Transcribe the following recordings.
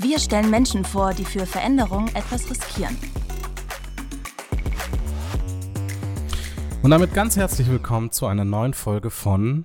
Wir stellen Menschen vor, die für Veränderung etwas riskieren. Und damit ganz herzlich willkommen zu einer neuen Folge von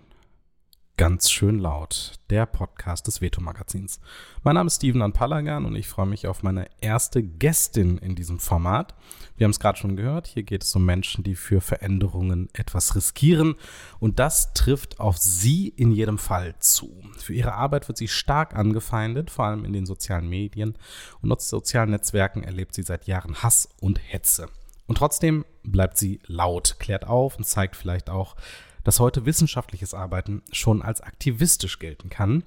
Ganz schön laut, der Podcast des Veto-Magazins. Mein Name ist Steven Anpalagan und ich freue mich auf meine erste Gästin in diesem Format. Wir haben es gerade schon gehört, hier geht es um Menschen, die für Veränderungen etwas riskieren und das trifft auf sie in jedem Fall zu. Für ihre Arbeit wird sie stark angefeindet, vor allem in den sozialen Medien und auf sozialen Netzwerken erlebt sie seit Jahren Hass und Hetze. Und trotzdem bleibt sie laut, klärt auf und zeigt vielleicht auch, dass heute wissenschaftliches Arbeiten schon als aktivistisch gelten kann.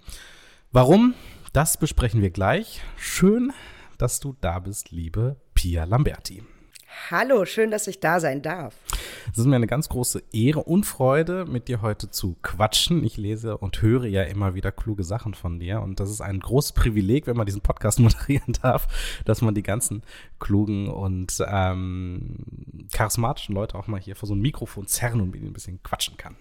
Warum? Das besprechen wir gleich. Schön, dass du da bist, liebe Pia Lamberti. Hallo, schön, dass ich da sein darf. Es ist mir eine ganz große Ehre und Freude, mit dir heute zu quatschen. Ich lese und höre ja immer wieder kluge Sachen von dir und das ist ein großes Privileg, wenn man diesen Podcast moderieren darf, dass man die ganzen klugen und ähm, charismatischen Leute auch mal hier vor so ein Mikrofon zerren und mit ihnen ein bisschen quatschen kann.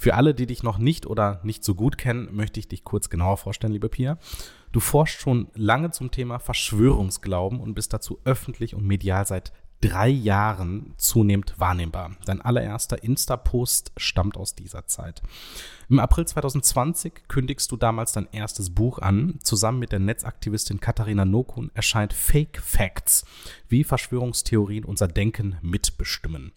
Für alle, die dich noch nicht oder nicht so gut kennen, möchte ich dich kurz genauer vorstellen, liebe Pia. Du forschst schon lange zum Thema Verschwörungsglauben und bist dazu öffentlich und medial seit drei Jahren zunehmend wahrnehmbar. Dein allererster Insta-Post stammt aus dieser Zeit. Im April 2020 kündigst du damals dein erstes Buch an. Zusammen mit der Netzaktivistin Katharina Nokun erscheint Fake Facts, wie Verschwörungstheorien unser Denken mitbestimmen.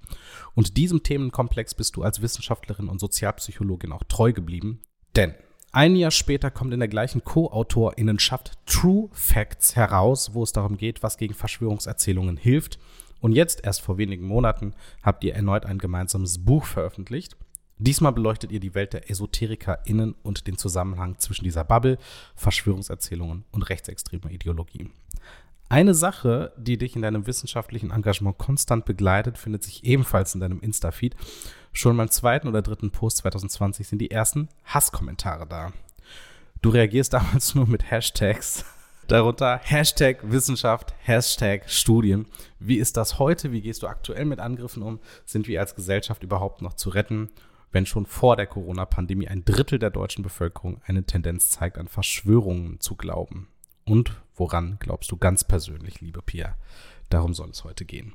Und diesem Themenkomplex bist du als Wissenschaftlerin und Sozialpsychologin auch treu geblieben. Denn ein Jahr später kommt in der gleichen Co-Autorinnenschaft True Facts heraus, wo es darum geht, was gegen Verschwörungserzählungen hilft. Und jetzt, erst vor wenigen Monaten, habt ihr erneut ein gemeinsames Buch veröffentlicht. Diesmal beleuchtet ihr die Welt der EsoterikerInnen und den Zusammenhang zwischen dieser Bubble, Verschwörungserzählungen und rechtsextremer Ideologie. Eine Sache, die dich in deinem wissenschaftlichen Engagement konstant begleitet, findet sich ebenfalls in deinem Insta-Feed. Schon beim zweiten oder dritten Post 2020 sind die ersten Hasskommentare da. Du reagierst damals nur mit Hashtags. Darunter Hashtag Wissenschaft, Hashtag Studien. Wie ist das heute? Wie gehst du aktuell mit Angriffen um? Sind wir als Gesellschaft überhaupt noch zu retten, wenn schon vor der Corona-Pandemie ein Drittel der deutschen Bevölkerung eine Tendenz zeigt, an Verschwörungen zu glauben? Und woran glaubst du ganz persönlich, liebe Pia? Darum soll es heute gehen.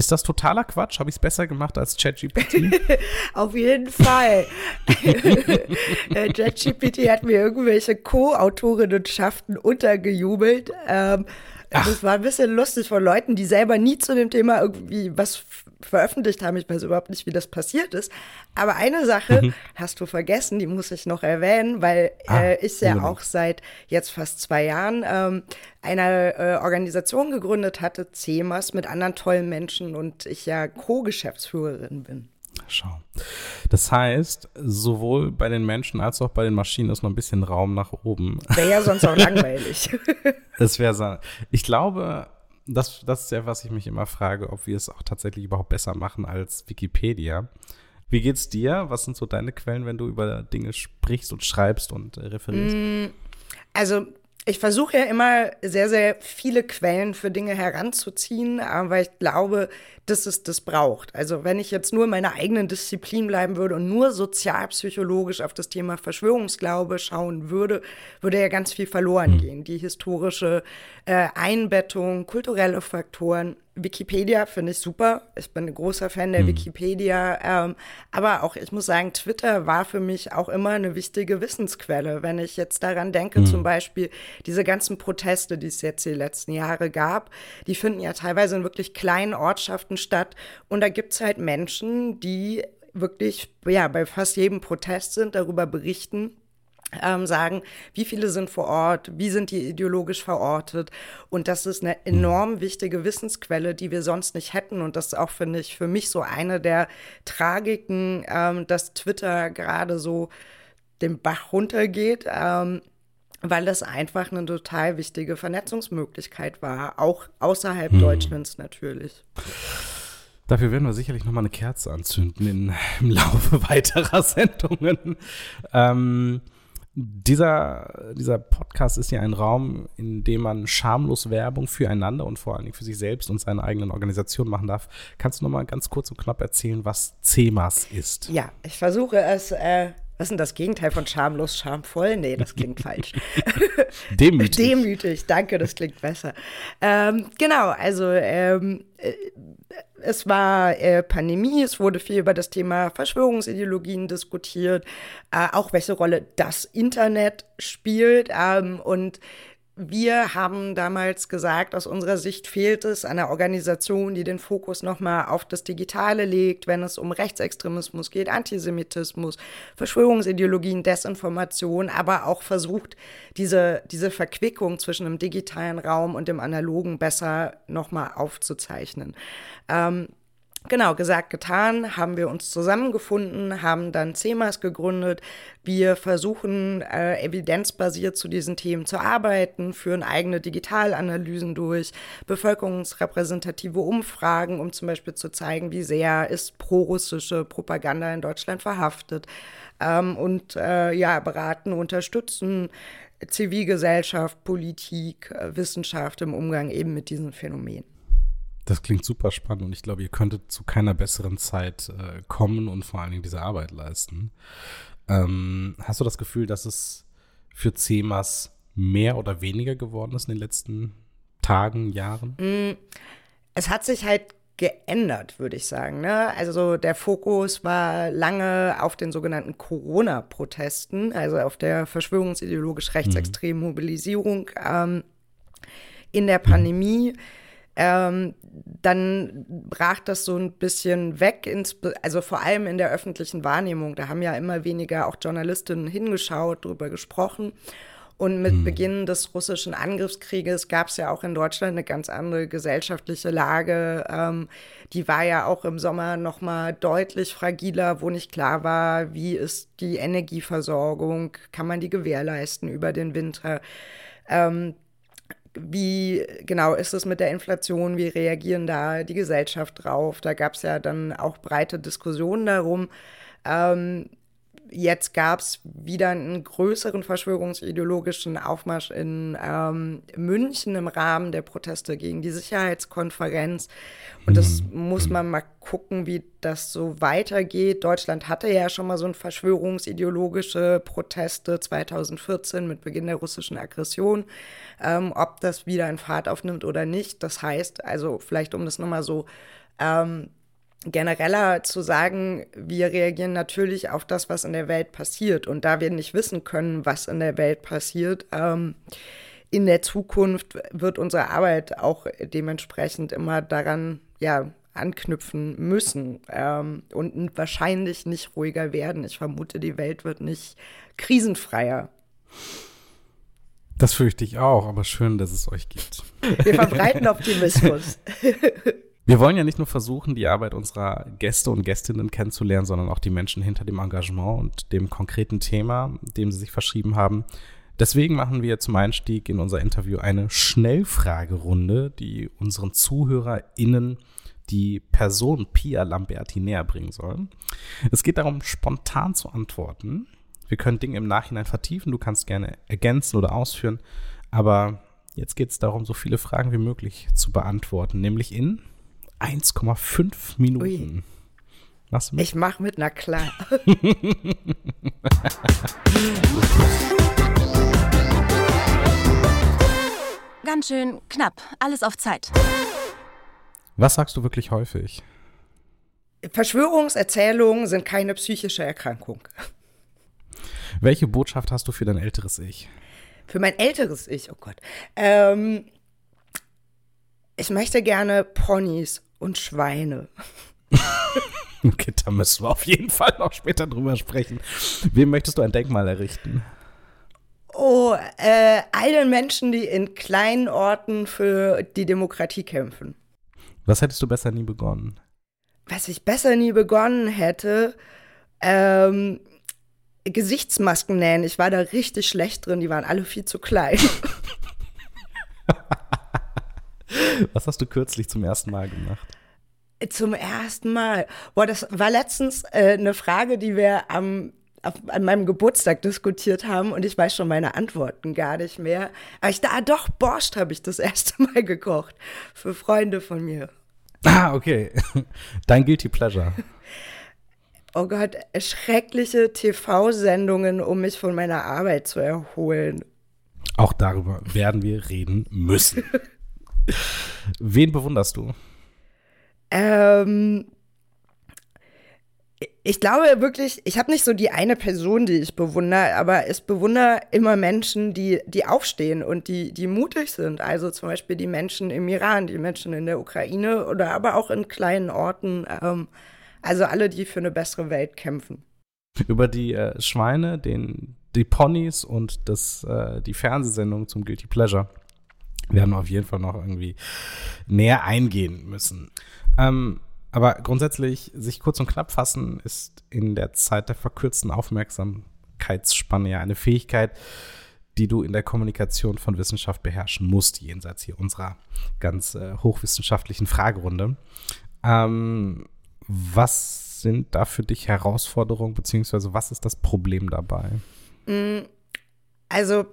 Ist das totaler Quatsch? Habe ich es besser gemacht als ChatGPT? Auf jeden Fall. Äh, ChatGPT hat mir irgendwelche Co-Autorinnenschaften untergejubelt. Ähm, das war ein bisschen lustig von Leuten, die selber nie zu dem Thema irgendwie was veröffentlicht haben. Ich weiß überhaupt nicht, wie das passiert ist. Aber eine Sache mhm. hast du vergessen, die muss ich noch erwähnen, weil ah, äh, ich ja auch seit jetzt fast zwei Jahren ähm, eine äh, Organisation gegründet hatte, CEMAS, mit anderen tollen Menschen und ich ja Co-Geschäftsführerin bin. Schau. Das heißt, sowohl bei den Menschen als auch bei den Maschinen ist noch ein bisschen Raum nach oben. Wäre ja sonst auch langweilig. Das wäre so. Ich glaube, das, das ist ja, was ich mich immer frage, ob wir es auch tatsächlich überhaupt besser machen als Wikipedia. Wie geht's dir? Was sind so deine Quellen, wenn du über Dinge sprichst und schreibst und referierst? Mm, also ich versuche ja immer sehr, sehr viele Quellen für Dinge heranzuziehen, weil ich glaube, dass es das braucht. Also wenn ich jetzt nur in meiner eigenen Disziplin bleiben würde und nur sozialpsychologisch auf das Thema Verschwörungsglaube schauen würde, würde ja ganz viel verloren hm. gehen. Die historische äh, Einbettung, kulturelle Faktoren. Wikipedia finde ich super. Ich bin ein großer Fan der mhm. Wikipedia. Ähm, aber auch, ich muss sagen, Twitter war für mich auch immer eine wichtige Wissensquelle. Wenn ich jetzt daran denke, mhm. zum Beispiel diese ganzen Proteste, die es jetzt die letzten Jahre gab, die finden ja teilweise in wirklich kleinen Ortschaften statt. Und da gibt es halt Menschen, die wirklich ja, bei fast jedem Protest sind, darüber berichten, ähm, sagen, wie viele sind vor Ort, wie sind die ideologisch verortet. Und das ist eine enorm wichtige Wissensquelle, die wir sonst nicht hätten. Und das ist auch, finde ich, für mich so eine der Tragiken, ähm, dass Twitter gerade so den Bach runtergeht. Ähm, weil es einfach eine total wichtige Vernetzungsmöglichkeit war, auch außerhalb Hm. Deutschlands natürlich. Dafür werden wir sicherlich noch mal eine Kerze anzünden in, im Laufe weiterer Sendungen. Ähm, dieser, dieser Podcast ist ja ein Raum, in dem man schamlos Werbung füreinander und vor allen Dingen für sich selbst und seine eigenen Organisationen machen darf. Kannst du noch mal ganz kurz und knapp erzählen, was CEMAS ist? Ja, ich versuche es. Äh, was ist denn das Gegenteil von schamlos, schamvoll? Nee, das klingt falsch. Demütig. Demütig, danke, das klingt besser. Ähm, genau, also ähm, äh, es war äh, Pandemie, es wurde viel über das Thema Verschwörungsideologien diskutiert, äh, auch welche Rolle das Internet spielt. Ähm, und wir haben damals gesagt, aus unserer Sicht fehlt es einer Organisation, die den Fokus nochmal auf das Digitale legt, wenn es um Rechtsextremismus geht, Antisemitismus, Verschwörungsideologien, Desinformation, aber auch versucht, diese, diese Verquickung zwischen dem digitalen Raum und dem analogen besser nochmal aufzuzeichnen. Ähm, Genau, gesagt, getan, haben wir uns zusammengefunden, haben dann CEMAS gegründet. Wir versuchen äh, evidenzbasiert zu diesen Themen zu arbeiten, führen eigene Digitalanalysen durch, bevölkerungsrepräsentative Umfragen, um zum Beispiel zu zeigen, wie sehr ist prorussische Propaganda in Deutschland verhaftet. Ähm, und äh, ja, beraten, unterstützen Zivilgesellschaft, Politik, äh, Wissenschaft im Umgang eben mit diesen Phänomenen. Das klingt super spannend und ich glaube, ihr könntet zu keiner besseren Zeit äh, kommen und vor allen Dingen diese Arbeit leisten. Ähm, hast du das Gefühl, dass es für CEMAS mehr oder weniger geworden ist in den letzten Tagen, Jahren? Es hat sich halt geändert, würde ich sagen. Ne? Also der Fokus war lange auf den sogenannten Corona-Protesten, also auf der verschwörungsideologisch rechtsextremen Mobilisierung ähm, in der Pandemie. Ähm, dann brach das so ein bisschen weg, ins, also vor allem in der öffentlichen Wahrnehmung. Da haben ja immer weniger auch Journalistinnen hingeschaut, drüber gesprochen. Und mit Beginn des russischen Angriffskrieges gab es ja auch in Deutschland eine ganz andere gesellschaftliche Lage. Ähm, die war ja auch im Sommer noch mal deutlich fragiler, wo nicht klar war, wie ist die Energieversorgung, kann man die gewährleisten über den Winter. Ähm, wie genau ist es mit der Inflation? Wie reagieren da die Gesellschaft drauf? Da gab es ja dann auch breite Diskussionen darum. Ähm, jetzt gab es wieder einen größeren verschwörungsideologischen Aufmarsch in ähm, München im Rahmen der Proteste gegen die Sicherheitskonferenz. Und das muss man mal gucken, wie das so weitergeht. Deutschland hatte ja schon mal so ein verschwörungsideologische Proteste 2014 mit Beginn der russischen Aggression. Ähm, ob das wieder in Fahrt aufnimmt oder nicht, das heißt, also vielleicht um das nochmal so ähm, genereller zu sagen, wir reagieren natürlich auf das, was in der Welt passiert. Und da wir nicht wissen können, was in der Welt passiert, ähm, in der Zukunft wird unsere Arbeit auch dementsprechend immer daran, ja, anknüpfen müssen ähm, und wahrscheinlich nicht ruhiger werden. Ich vermute, die Welt wird nicht krisenfreier. Das fürchte ich auch, aber schön, dass es euch gibt. Wir verbreiten Optimismus. Wir wollen ja nicht nur versuchen, die Arbeit unserer Gäste und Gästinnen kennenzulernen, sondern auch die Menschen hinter dem Engagement und dem konkreten Thema, dem sie sich verschrieben haben. Deswegen machen wir zum Einstieg in unser Interview eine Schnellfragerunde, die unseren ZuhörerInnen die Person Pia Lamberti näher bringen soll. Es geht darum, spontan zu antworten. Wir können Dinge im Nachhinein vertiefen, du kannst gerne ergänzen oder ausführen, aber jetzt geht es darum, so viele Fragen wie möglich zu beantworten, nämlich in 1,5 Minuten. Ui. Machst du mit? Ich mach mit, na klar. Ganz schön knapp, alles auf Zeit. Was sagst du wirklich häufig? Verschwörungserzählungen sind keine psychische Erkrankung. Welche Botschaft hast du für dein älteres Ich? Für mein älteres Ich, oh Gott. Ähm, ich möchte gerne Ponys und Schweine. Okay, da müssen wir auf jeden Fall noch später drüber sprechen. Wem möchtest du ein Denkmal errichten? Oh, äh, all den Menschen, die in kleinen Orten für die Demokratie kämpfen. Was hättest du besser nie begonnen? Was ich besser nie begonnen hätte, ähm, Gesichtsmasken nähen. Ich war da richtig schlecht drin, die waren alle viel zu klein. Was hast du kürzlich zum ersten Mal gemacht? Zum ersten Mal. Boah, das war letztens äh, eine Frage, die wir am auf, an meinem Geburtstag diskutiert haben und ich weiß schon meine Antworten gar nicht mehr. Aber ich da doch Borscht habe ich das erste Mal gekocht für Freunde von mir. Ah, okay. Dein guilty pleasure. Oh Gott, schreckliche TV-Sendungen, um mich von meiner Arbeit zu erholen. Auch darüber werden wir reden müssen. Wen bewunderst du? Ähm, ich glaube wirklich, ich habe nicht so die eine Person, die ich bewundere, aber ich bewundere immer Menschen, die, die aufstehen und die, die mutig sind. Also zum Beispiel die Menschen im Iran, die Menschen in der Ukraine oder aber auch in kleinen Orten. Ähm, also alle, die für eine bessere Welt kämpfen. Über die äh, Schweine, den, die Ponys und das, äh, die Fernsehsendung zum Guilty Pleasure wir auf jeden Fall noch irgendwie näher eingehen müssen. Ähm, aber grundsätzlich, sich kurz und knapp fassen, ist in der Zeit der verkürzten Aufmerksamkeitsspanne ja eine Fähigkeit, die du in der Kommunikation von Wissenschaft beherrschen musst, jenseits hier unserer ganz äh, hochwissenschaftlichen Fragerunde. Ähm, was sind da für dich Herausforderungen, beziehungsweise was ist das Problem dabei? Mm, also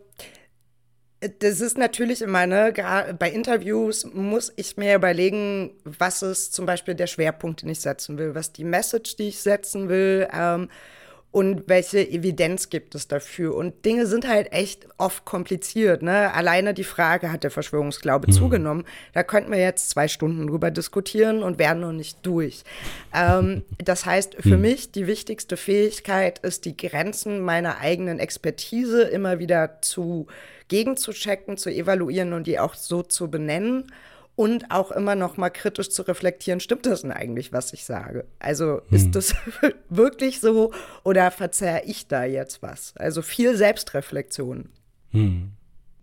das ist natürlich immer, ne, bei Interviews muss ich mir überlegen, was ist zum Beispiel der Schwerpunkt, den ich setzen will, was die Message, die ich setzen will. Ähm, und welche Evidenz gibt es dafür? Und Dinge sind halt echt oft kompliziert. Ne? Alleine die Frage, hat der Verschwörungsglaube mhm. zugenommen? Da könnten wir jetzt zwei Stunden drüber diskutieren und wären noch nicht durch. Ähm, das heißt, für mhm. mich die wichtigste Fähigkeit ist, die Grenzen meiner eigenen Expertise immer wieder zu gegenzuchecken, zu evaluieren und die auch so zu benennen und auch immer noch mal kritisch zu reflektieren, stimmt das denn eigentlich, was ich sage? Also hm. ist das wirklich so oder verzerre ich da jetzt was? Also viel Selbstreflexion. Hm.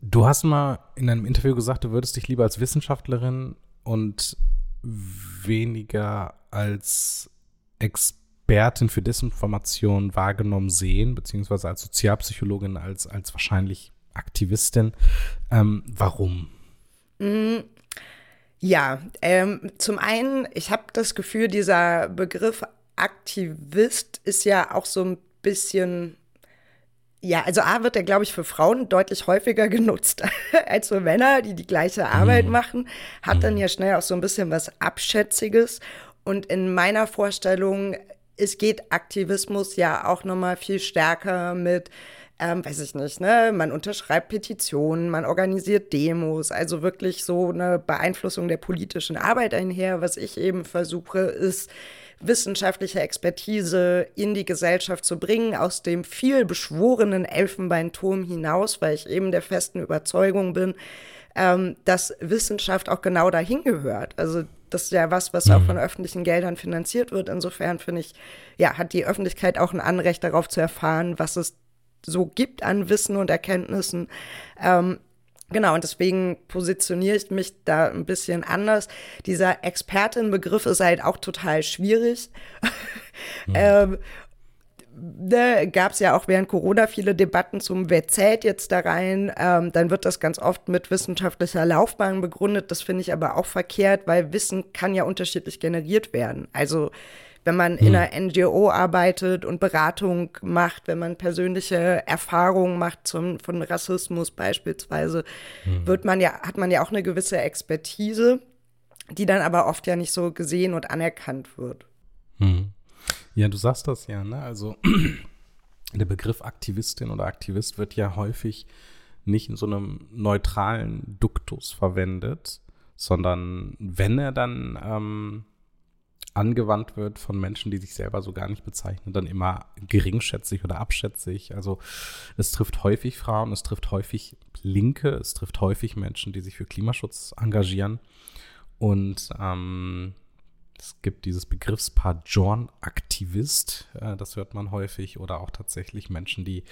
Du hast mal in einem Interview gesagt, du würdest dich lieber als Wissenschaftlerin und weniger als Expertin für Desinformation wahrgenommen sehen, beziehungsweise als Sozialpsychologin, als, als wahrscheinlich Aktivistin. Ähm, warum? Ja, ähm, zum einen, ich habe das Gefühl, dieser Begriff Aktivist ist ja auch so ein bisschen ja, also A wird er, glaube ich, für Frauen deutlich häufiger genutzt als für Männer, die die gleiche Arbeit mhm. machen. Hat dann mhm. ja schnell auch so ein bisschen was Abschätziges. Und in meiner Vorstellung, es geht Aktivismus ja auch noch mal viel stärker mit ähm, weiß ich nicht, ne, man unterschreibt Petitionen, man organisiert Demos, also wirklich so eine Beeinflussung der politischen Arbeit einher. Was ich eben versuche, ist, wissenschaftliche Expertise in die Gesellschaft zu bringen, aus dem viel beschworenen Elfenbeinturm hinaus, weil ich eben der festen Überzeugung bin, ähm, dass Wissenschaft auch genau dahin gehört. Also das ist ja was, was auch mhm. von öffentlichen Geldern finanziert wird. Insofern finde ich, ja, hat die Öffentlichkeit auch ein Anrecht darauf zu erfahren, was es so gibt an Wissen und Erkenntnissen. Ähm, Genau, und deswegen positioniere ich mich da ein bisschen anders. Dieser Expertin-Begriff ist halt auch total schwierig. Mhm. ähm, da gab es ja auch während Corona viele Debatten zum, wer zählt jetzt da rein. Ähm, dann wird das ganz oft mit wissenschaftlicher Laufbahn begründet. Das finde ich aber auch verkehrt, weil Wissen kann ja unterschiedlich generiert werden. Also wenn man in hm. einer NGO arbeitet und Beratung macht, wenn man persönliche Erfahrungen macht zum, von Rassismus beispielsweise, mhm. wird man ja, hat man ja auch eine gewisse Expertise, die dann aber oft ja nicht so gesehen und anerkannt wird. Mhm. Ja, du sagst das ja, ne? Also der Begriff Aktivistin oder Aktivist wird ja häufig nicht in so einem neutralen Duktus verwendet, sondern wenn er dann ähm, angewandt wird von Menschen, die sich selber so gar nicht bezeichnen, dann immer geringschätzig oder abschätzig. Also es trifft häufig Frauen, es trifft häufig Linke, es trifft häufig Menschen, die sich für Klimaschutz engagieren. Und ähm, es gibt dieses Begriffspaar Jorn-Aktivist, äh, das hört man häufig, oder auch tatsächlich Menschen, die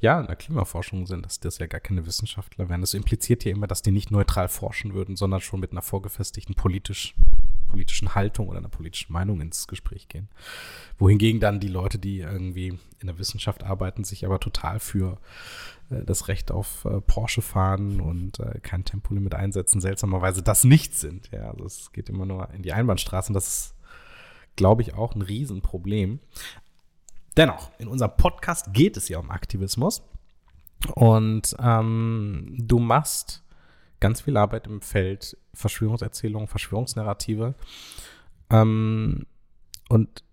ja in der Klimaforschung sind, dass das ja gar keine Wissenschaftler wären. Das impliziert ja immer, dass die nicht neutral forschen würden, sondern schon mit einer vorgefestigten politisch politischen Haltung oder einer politischen Meinung ins Gespräch gehen. Wohingegen dann die Leute, die irgendwie in der Wissenschaft arbeiten, sich aber total für äh, das Recht auf äh, Porsche fahren und äh, kein Tempolimit einsetzen, seltsamerweise das nicht sind. Ja, also es geht immer nur in die Einbahnstraße und das ist, glaube ich, auch ein Riesenproblem. Dennoch, in unserem Podcast geht es ja um Aktivismus und ähm, du machst ganz viel Arbeit im Feld Verschwörungserzählungen, Verschwörungsnarrative. Ähm, und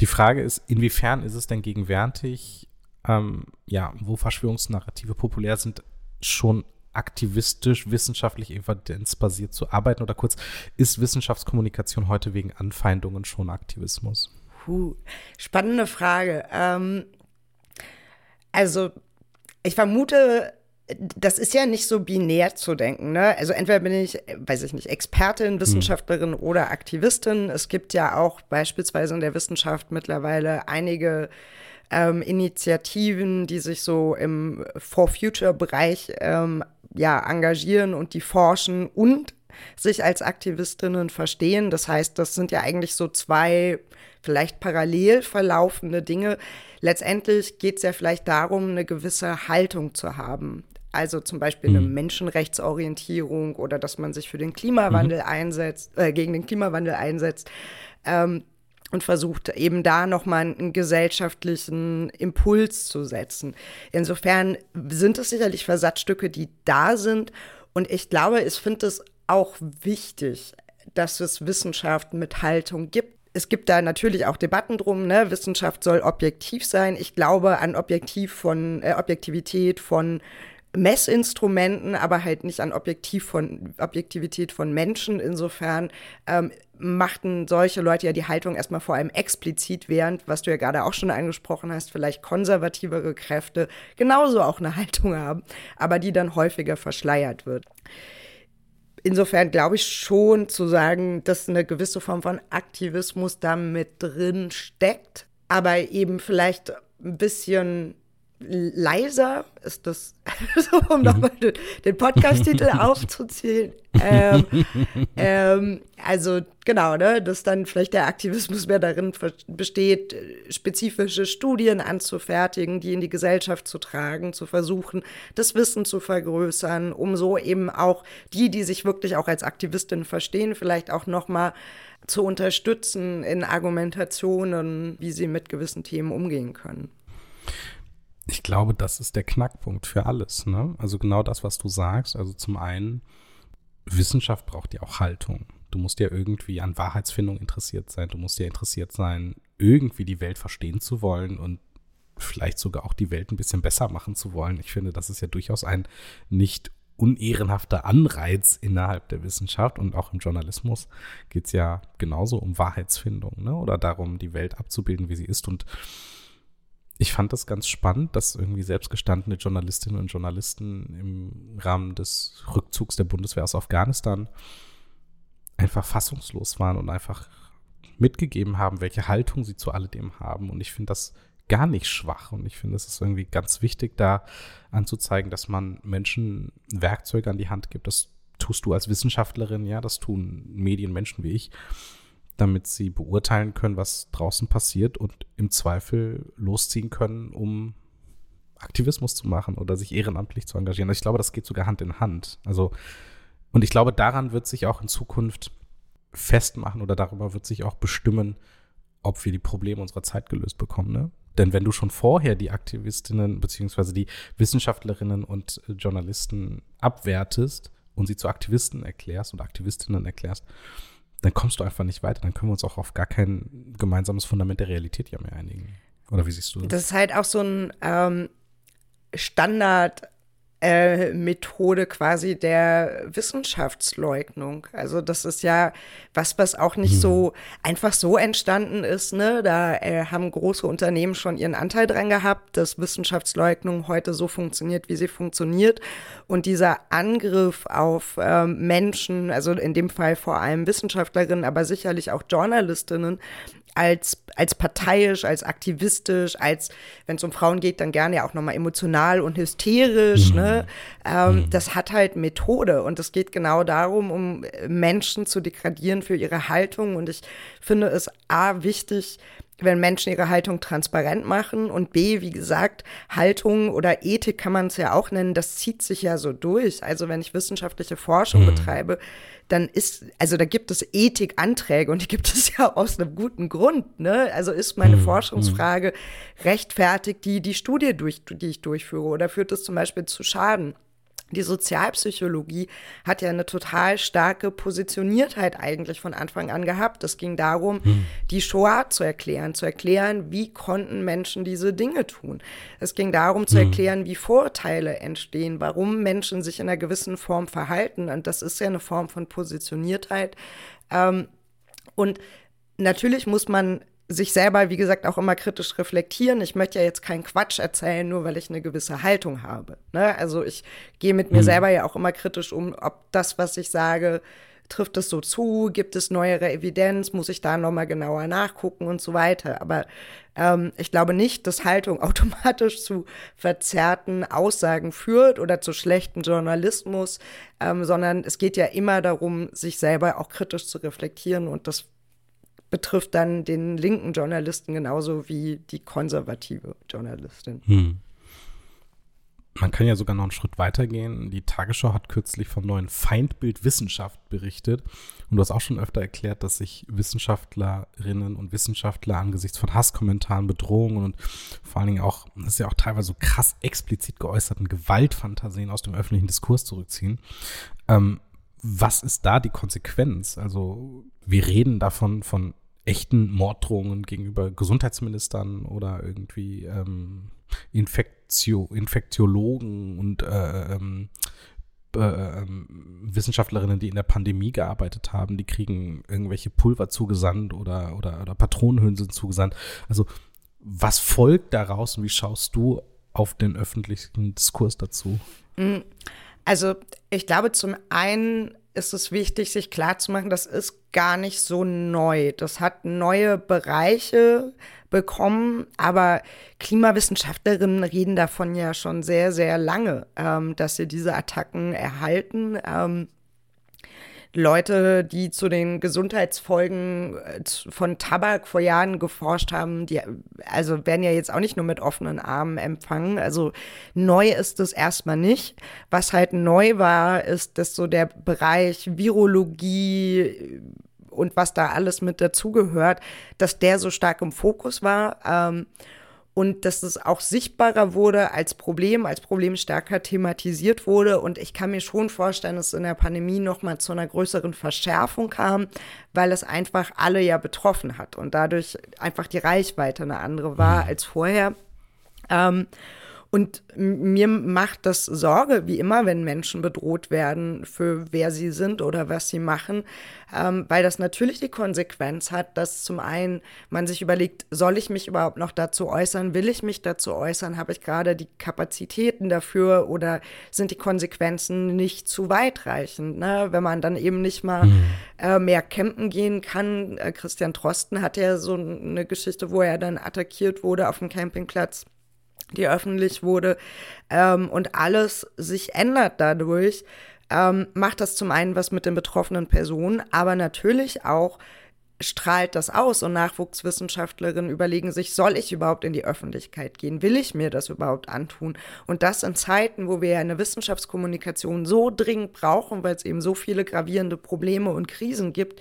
die Frage ist, inwiefern ist es denn gegenwärtig, ähm, ja, wo Verschwörungsnarrative populär sind, schon aktivistisch, wissenschaftlich, evidenzbasiert zu arbeiten? Oder kurz, ist Wissenschaftskommunikation heute wegen Anfeindungen schon Aktivismus? Puh, spannende Frage. Ähm, also, ich vermute, das ist ja nicht so binär zu denken. Ne? Also entweder bin ich, weiß ich nicht, Expertin, hm. Wissenschaftlerin hm. oder Aktivistin. Es gibt ja auch beispielsweise in der Wissenschaft mittlerweile einige ähm, Initiativen, die sich so im For-Future-Bereich ähm, ja, engagieren und die forschen und sich als Aktivistinnen verstehen. Das heißt, das sind ja eigentlich so zwei vielleicht parallel verlaufende Dinge. Letztendlich geht es ja vielleicht darum, eine gewisse Haltung zu haben. Also zum Beispiel eine mhm. Menschenrechtsorientierung oder dass man sich für den Klimawandel mhm. einsetzt, äh, gegen den Klimawandel einsetzt. Ähm, und versucht eben da nochmal einen gesellschaftlichen Impuls zu setzen. Insofern sind es sicherlich Versatzstücke, die da sind. Und ich glaube, ich finde es auch wichtig, dass es Wissenschaft mit Haltung gibt es gibt da natürlich auch Debatten drum, ne? Wissenschaft soll objektiv sein. Ich glaube an Objektiv von, äh, Objektivität von Messinstrumenten, aber halt nicht an Objektiv von, Objektivität von Menschen. Insofern ähm, machten solche Leute ja die Haltung erstmal vor allem explizit, während, was du ja gerade auch schon angesprochen hast, vielleicht konservativere Kräfte genauso auch eine Haltung haben, aber die dann häufiger verschleiert wird. Insofern glaube ich schon zu sagen, dass eine gewisse Form von Aktivismus da mit drin steckt, aber eben vielleicht ein bisschen leiser ist das, so, um nochmal den, den Podcast-Titel aufzuzählen. Ähm, ähm, also genau, ne, dass dann vielleicht der Aktivismus mehr darin besteht, spezifische Studien anzufertigen, die in die Gesellschaft zu tragen, zu versuchen, das Wissen zu vergrößern, um so eben auch die, die sich wirklich auch als Aktivistin verstehen, vielleicht auch nochmal zu unterstützen in Argumentationen, wie sie mit gewissen Themen umgehen können. Ich glaube, das ist der Knackpunkt für alles. Ne? Also genau das, was du sagst. Also zum einen, Wissenschaft braucht ja auch Haltung. Du musst ja irgendwie an Wahrheitsfindung interessiert sein. Du musst ja interessiert sein, irgendwie die Welt verstehen zu wollen und vielleicht sogar auch die Welt ein bisschen besser machen zu wollen. Ich finde, das ist ja durchaus ein nicht unehrenhafter Anreiz innerhalb der Wissenschaft und auch im Journalismus geht es ja genauso um Wahrheitsfindung ne? oder darum, die Welt abzubilden, wie sie ist. Und ich fand das ganz spannend, dass irgendwie selbstgestandene Journalistinnen und Journalisten im Rahmen des Rückzugs der Bundeswehr aus Afghanistan einfach fassungslos waren und einfach mitgegeben haben, welche Haltung sie zu alledem haben. Und ich finde das gar nicht schwach. Und ich finde, es ist irgendwie ganz wichtig, da anzuzeigen, dass man Menschen Werkzeuge an die Hand gibt. Das tust du als Wissenschaftlerin, ja, das tun Medienmenschen wie ich damit sie beurteilen können, was draußen passiert und im Zweifel losziehen können, um Aktivismus zu machen oder sich ehrenamtlich zu engagieren. Also ich glaube, das geht sogar Hand in Hand. Also, und ich glaube, daran wird sich auch in Zukunft festmachen oder darüber wird sich auch bestimmen, ob wir die Probleme unserer Zeit gelöst bekommen. Ne? Denn wenn du schon vorher die Aktivistinnen beziehungsweise die Wissenschaftlerinnen und Journalisten abwertest und sie zu Aktivisten erklärst und Aktivistinnen erklärst, dann kommst du einfach nicht weiter. Dann können wir uns auch auf gar kein gemeinsames Fundament der Realität ja mehr einigen. Oder wie siehst du das? Das ist halt auch so ein ähm, Standard äh, Methode quasi der Wissenschaftsleugnung. Also das ist ja was, was auch nicht mhm. so einfach so entstanden ist. Ne? Da äh, haben große Unternehmen schon ihren Anteil dran gehabt, dass Wissenschaftsleugnung heute so funktioniert, wie sie funktioniert. Und dieser Angriff auf ähm, Menschen, also in dem Fall vor allem Wissenschaftlerinnen, aber sicherlich auch Journalistinnen, als, als parteiisch, als aktivistisch, als, wenn es um Frauen geht, dann gerne ja auch nochmal emotional und hysterisch. Mhm. Ne? Ähm, mhm. Das hat halt Methode und es geht genau darum, um Menschen zu degradieren für ihre Haltung. Und ich finde es A, wichtig, wenn Menschen ihre Haltung transparent machen und B, wie gesagt, Haltung oder Ethik kann man es ja auch nennen, das zieht sich ja so durch. Also wenn ich wissenschaftliche Forschung mhm. betreibe, dann ist, also da gibt es Ethikanträge und die gibt es ja aus einem guten Grund. Ne? Also ist meine mhm. Forschungsfrage rechtfertigt die die Studie, durch, die ich durchführe oder führt es zum Beispiel zu Schaden? Die Sozialpsychologie hat ja eine total starke Positioniertheit eigentlich von Anfang an gehabt. Es ging darum, hm. die Shoah zu erklären, zu erklären, wie konnten Menschen diese Dinge tun. Es ging darum zu hm. erklären, wie Vorurteile entstehen, warum Menschen sich in einer gewissen Form verhalten. Und das ist ja eine Form von Positioniertheit. Ähm, und natürlich muss man sich selber, wie gesagt, auch immer kritisch reflektieren. Ich möchte ja jetzt keinen Quatsch erzählen, nur weil ich eine gewisse Haltung habe. Ne? Also ich gehe mit mir mhm. selber ja auch immer kritisch um, ob das, was ich sage, trifft es so zu, gibt es neuere Evidenz, muss ich da nochmal genauer nachgucken und so weiter. Aber ähm, ich glaube nicht, dass Haltung automatisch zu verzerrten Aussagen führt oder zu schlechten Journalismus, ähm, sondern es geht ja immer darum, sich selber auch kritisch zu reflektieren und das betrifft dann den linken Journalisten genauso wie die konservative Journalistin. Hm. Man kann ja sogar noch einen Schritt weitergehen. Die Tagesschau hat kürzlich vom neuen Feindbild Wissenschaft berichtet. Und du hast auch schon öfter erklärt, dass sich Wissenschaftlerinnen und Wissenschaftler angesichts von Hasskommentaren, Bedrohungen und vor allen Dingen auch, das ist ja auch teilweise so krass explizit geäußerten Gewaltfantasien aus dem öffentlichen Diskurs zurückziehen. Ähm, was ist da die Konsequenz? Also wir reden davon von echten Morddrohungen gegenüber Gesundheitsministern oder irgendwie ähm, Infektio Infektiologen und äh, ähm, äh, ähm, Wissenschaftlerinnen, die in der Pandemie gearbeitet haben, die kriegen irgendwelche Pulver zugesandt oder, oder, oder Patronenhülsen zugesandt. Also was folgt daraus und wie schaust du auf den öffentlichen Diskurs dazu? Mhm. Also ich glaube, zum einen ist es wichtig, sich klarzumachen, das ist gar nicht so neu. Das hat neue Bereiche bekommen, aber Klimawissenschaftlerinnen reden davon ja schon sehr, sehr lange, ähm, dass sie diese Attacken erhalten. Ähm, Leute, die zu den Gesundheitsfolgen äh, von Tabak vor Jahren geforscht haben, die also werden ja jetzt auch nicht nur mit offenen Armen empfangen. Also neu ist es erstmal nicht. Was halt neu war, ist, dass so der Bereich Virologie und was da alles mit dazugehört, dass der so stark im Fokus war. Ähm, und dass es auch sichtbarer wurde als Problem, als Problem stärker thematisiert wurde. Und ich kann mir schon vorstellen, dass es in der Pandemie nochmal zu einer größeren Verschärfung kam, weil es einfach alle ja betroffen hat und dadurch einfach die Reichweite eine andere war mhm. als vorher. Ähm, und mir macht das Sorge, wie immer, wenn Menschen bedroht werden, für wer sie sind oder was sie machen, ähm, weil das natürlich die Konsequenz hat, dass zum einen man sich überlegt, soll ich mich überhaupt noch dazu äußern? Will ich mich dazu äußern? Habe ich gerade die Kapazitäten dafür oder sind die Konsequenzen nicht zu weitreichend? Ne? Wenn man dann eben nicht mal mhm. äh, mehr campen gehen kann. Äh, Christian Drosten hat ja so eine Geschichte, wo er dann attackiert wurde auf dem Campingplatz die öffentlich wurde ähm, und alles sich ändert dadurch, ähm, macht das zum einen was mit den betroffenen Personen, aber natürlich auch strahlt das aus und Nachwuchswissenschaftlerinnen überlegen sich, soll ich überhaupt in die Öffentlichkeit gehen? Will ich mir das überhaupt antun? Und das in Zeiten, wo wir eine Wissenschaftskommunikation so dringend brauchen, weil es eben so viele gravierende Probleme und Krisen gibt,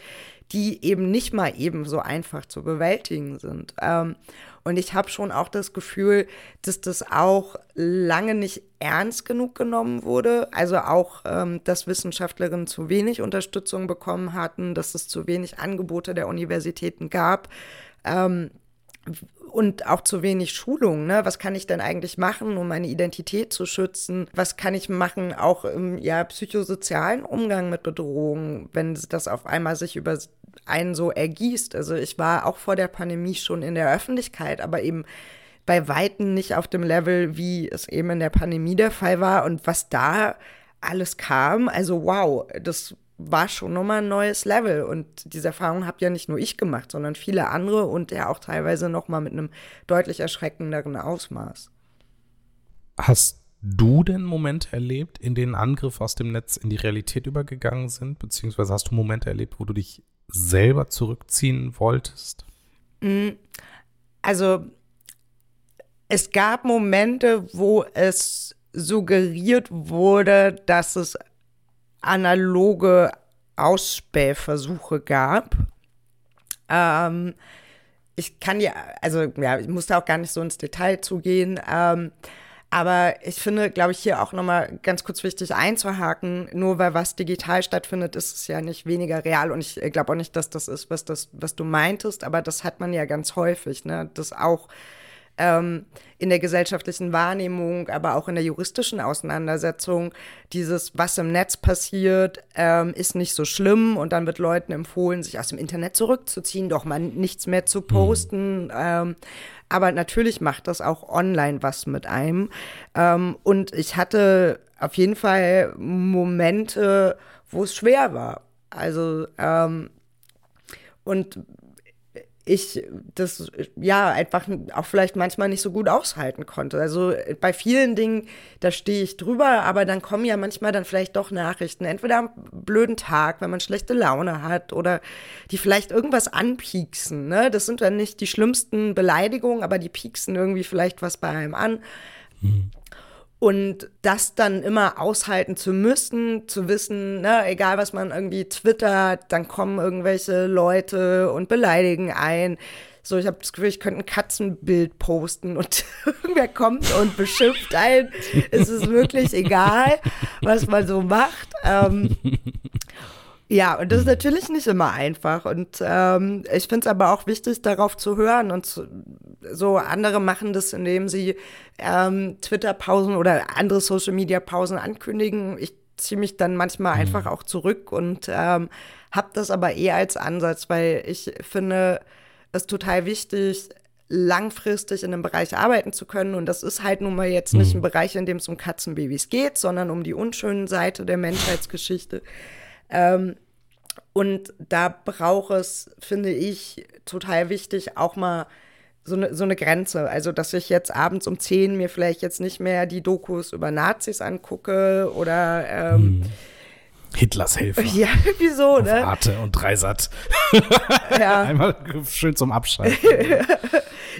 die eben nicht mal eben so einfach zu bewältigen sind. Ähm, und ich habe schon auch das Gefühl, dass das auch lange nicht ernst genug genommen wurde. Also auch, ähm, dass Wissenschaftlerinnen zu wenig Unterstützung bekommen hatten, dass es zu wenig Angebote der Universitäten gab. Ähm, und auch zu wenig Schulung. Ne? Was kann ich denn eigentlich machen, um meine Identität zu schützen? Was kann ich machen, auch im ja, psychosozialen Umgang mit Bedrohungen, wenn das auf einmal sich über einen so ergießt. Also ich war auch vor der Pandemie schon in der Öffentlichkeit, aber eben bei Weitem nicht auf dem Level, wie es eben in der Pandemie der Fall war. Und was da alles kam, also wow, das war schon nochmal ein neues Level. Und diese Erfahrung habe ja nicht nur ich gemacht, sondern viele andere und ja auch teilweise nochmal mit einem deutlich erschreckenderen Ausmaß. Hast du denn Momente erlebt, in denen Angriffe aus dem Netz in die Realität übergegangen sind? Beziehungsweise hast du Momente erlebt, wo du dich selber zurückziehen wolltest? Mm, also es gab Momente, wo es suggeriert wurde, dass es analoge Ausspähversuche gab. Ähm, ich kann ja, also ja, ich muss da auch gar nicht so ins Detail zugehen. Ähm, aber ich finde, glaube ich, hier auch nochmal ganz kurz wichtig einzuhaken, nur weil was digital stattfindet, ist es ja nicht weniger real. Und ich glaube auch nicht, dass das ist, was, das, was du meintest, aber das hat man ja ganz häufig, ne? dass auch ähm, in der gesellschaftlichen Wahrnehmung, aber auch in der juristischen Auseinandersetzung, dieses, was im Netz passiert, ähm, ist nicht so schlimm und dann wird Leuten empfohlen, sich aus dem Internet zurückzuziehen, doch mal nichts mehr zu posten. Mhm. Ähm, aber natürlich macht das auch online was mit einem. Ähm, und ich hatte auf jeden Fall Momente, wo es schwer war. Also, ähm, und ich das ja einfach auch vielleicht manchmal nicht so gut aushalten konnte. Also bei vielen Dingen, da stehe ich drüber, aber dann kommen ja manchmal dann vielleicht doch Nachrichten, entweder am blöden Tag, wenn man schlechte Laune hat oder die vielleicht irgendwas anpieksen. Ne? Das sind dann nicht die schlimmsten Beleidigungen, aber die pieksen irgendwie vielleicht was bei einem an. Mhm. Und das dann immer aushalten zu müssen, zu wissen, ne, egal was man irgendwie twittert, dann kommen irgendwelche Leute und beleidigen ein. So, ich habe das Gefühl, ich könnte ein Katzenbild posten und irgendwer kommt und beschimpft ein. es ist wirklich egal, was man so macht. Ähm, ja, und das ist natürlich nicht immer einfach. Und ähm, ich finde es aber auch wichtig, darauf zu hören. Und zu, so andere machen das, indem sie ähm, Twitter-Pausen oder andere Social-Media-Pausen ankündigen. Ich ziehe mich dann manchmal mhm. einfach auch zurück und ähm, habe das aber eher als Ansatz, weil ich finde es total wichtig, langfristig in einem Bereich arbeiten zu können. Und das ist halt nun mal jetzt nicht mhm. ein Bereich, in dem es um Katzenbabys geht, sondern um die unschönen Seite der Menschheitsgeschichte. Ähm, und da braucht es, finde ich, total wichtig, auch mal so eine, so eine Grenze. Also, dass ich jetzt abends um 10 mir vielleicht jetzt nicht mehr die Dokus über Nazis angucke oder ähm, hm. Hitlers Helfer. Ja, irgendwie so, ne? Arte und Dreisat. Ja. Einmal schön zum Abschalten.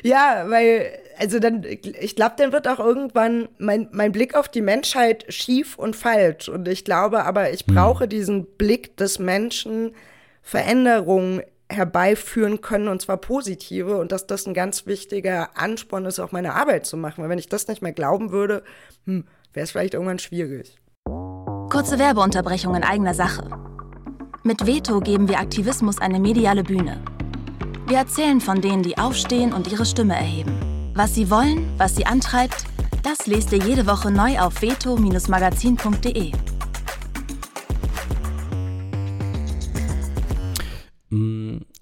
ja, weil also dann, ich glaube, dann wird auch irgendwann mein, mein Blick auf die Menschheit schief und falsch. Und ich glaube aber, ich hm. brauche mhm. diesen Blick des Menschen, Veränderungen herbeiführen können und zwar positive und dass das ein ganz wichtiger Ansporn ist, auch meine Arbeit zu machen. Weil wenn ich das nicht mehr glauben würde, hm, wäre es vielleicht irgendwann schwierig. Kurze Werbeunterbrechung in eigener Sache. Mit Veto geben wir Aktivismus eine mediale Bühne. Wir erzählen von denen, die aufstehen und ihre Stimme erheben. Was Sie wollen, was Sie antreibt, das lest ihr jede Woche neu auf veto-magazin.de.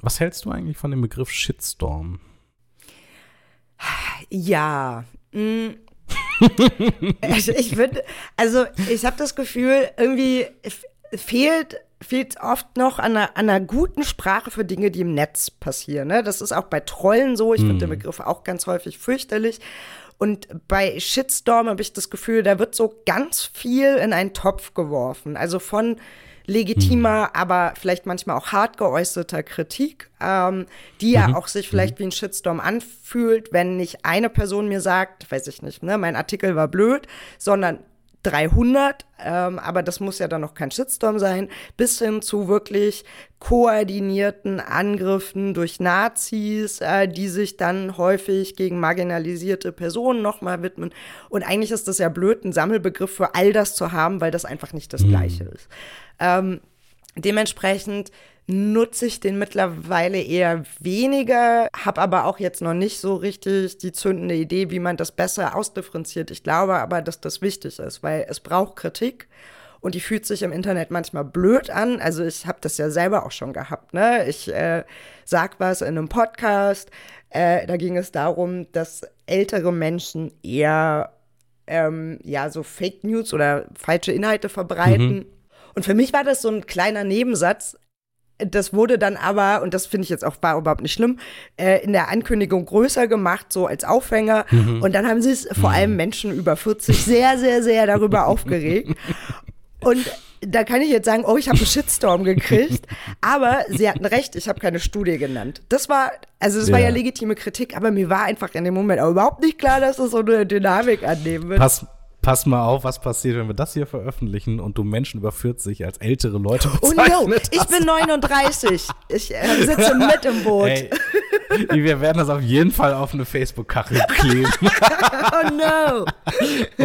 was hältst du eigentlich von dem Begriff Shitstorm? Ja. Mm. ich, würde, also ich habe das Gefühl, irgendwie fehlt fehlt oft noch an einer, an einer, guten Sprache für Dinge, die im Netz passieren. Ne? Das ist auch bei Trollen so. Ich mm. finde den Begriff auch ganz häufig fürchterlich. Und bei Shitstorm habe ich das Gefühl, da wird so ganz viel in einen Topf geworfen. Also von legitimer, mhm. aber vielleicht manchmal auch hart geäußerter Kritik, ähm, die ja mhm. auch sich vielleicht mhm. wie ein Shitstorm anfühlt, wenn nicht eine Person mir sagt, weiß ich nicht, ne, mein Artikel war blöd, sondern 300, ähm, aber das muss ja dann noch kein Shitstorm sein, bis hin zu wirklich koordinierten Angriffen durch Nazis, äh, die sich dann häufig gegen marginalisierte Personen nochmal widmen. Und eigentlich ist das ja blöd, einen Sammelbegriff für all das zu haben, weil das einfach nicht das mhm. Gleiche ist. Ähm, dementsprechend nutze ich den mittlerweile eher weniger, habe aber auch jetzt noch nicht so richtig die zündende Idee, wie man das besser ausdifferenziert. Ich glaube aber, dass das wichtig ist, weil es braucht Kritik und die fühlt sich im Internet manchmal blöd an. Also ich habe das ja selber auch schon gehabt. Ne? Ich äh, sag was in einem Podcast, äh, da ging es darum, dass ältere Menschen eher ähm, ja so Fake News oder falsche Inhalte verbreiten. Mhm Und für mich war das so ein kleiner Nebensatz. Das wurde dann aber, und das finde ich jetzt auch war überhaupt nicht schlimm, äh, in der Ankündigung größer gemacht, so als Aufhänger. Mhm. Und dann haben sie es vor allem Menschen über 40 sehr, sehr, sehr darüber aufgeregt. Und da kann ich jetzt sagen, oh, ich habe einen Shitstorm gekriegt. Aber sie hatten recht, ich habe keine Studie genannt. Das war, also das war Ja. ja legitime Kritik, aber mir war einfach in dem Moment auch überhaupt nicht klar, dass das so eine Dynamik annehmen wird. Pass, pass mal auf, was passiert, wenn wir das hier veröffentlichen und du Menschen über 40 als ältere Leute Oh no, bezeichnet ich hast. bin 39. Ich äh, sitze mit im Boot. Ey, wir werden das auf jeden Fall auf eine Facebook-Kachel kleben. Oh no.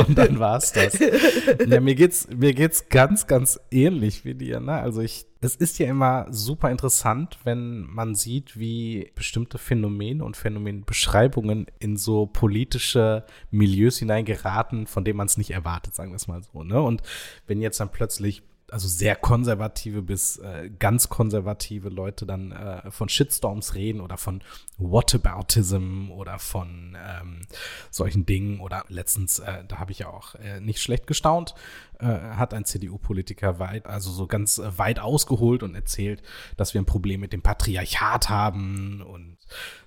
Und dann war's das. Ja, mir geht's, mir geht's ganz, ganz ähnlich wie dir. Ne? Also ich, es ist ja immer super interessant, wenn man sieht, wie bestimmte Phänomene und Phänomenbeschreibungen in so politische Milieus hineingeraten, von denen man es nicht erwartet, sagen wir es mal so. Ne? Und wenn jetzt dann plötzlich also sehr konservative bis äh, ganz konservative Leute dann äh, von Shitstorms reden oder von Whataboutism oder von ähm, solchen Dingen oder letztens, äh, da habe ich ja auch äh, nicht schlecht gestaunt, äh, hat ein CDU-Politiker weit, also so ganz äh, weit ausgeholt und erzählt, dass wir ein Problem mit dem Patriarchat haben und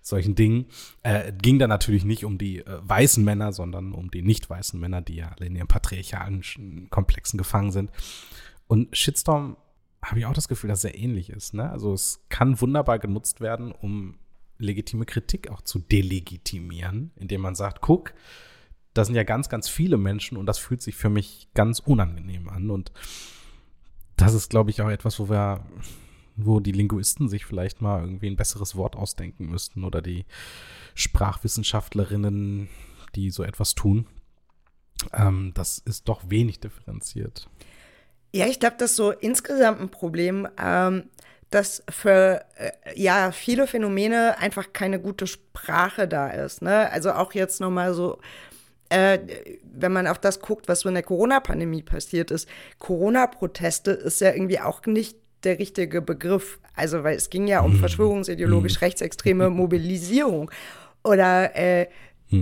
solchen Dingen. Äh, ging da natürlich nicht um die äh, weißen Männer, sondern um die nicht weißen Männer, die ja alle in ihren patriarchalen Komplexen gefangen sind. Und Shitstorm habe ich auch das Gefühl, dass sehr ähnlich ist. Ne? Also es kann wunderbar genutzt werden, um legitime Kritik auch zu delegitimieren, indem man sagt, guck, da sind ja ganz, ganz viele Menschen und das fühlt sich für mich ganz unangenehm an. Und das ist, glaube ich, auch etwas, wo wir, wo die Linguisten sich vielleicht mal irgendwie ein besseres Wort ausdenken müssten oder die Sprachwissenschaftlerinnen, die so etwas tun. Ähm, das ist doch wenig differenziert. Ja, ich glaube, das ist so insgesamt ein Problem, ähm, dass für äh, ja viele Phänomene einfach keine gute Sprache da ist. Ne? Also auch jetzt nochmal so, äh, wenn man auf das guckt, was so in der Corona-Pandemie passiert ist, Corona-Proteste ist ja irgendwie auch nicht der richtige Begriff. Also, weil es ging ja um verschwörungsideologisch rechtsextreme Mobilisierung. Oder äh,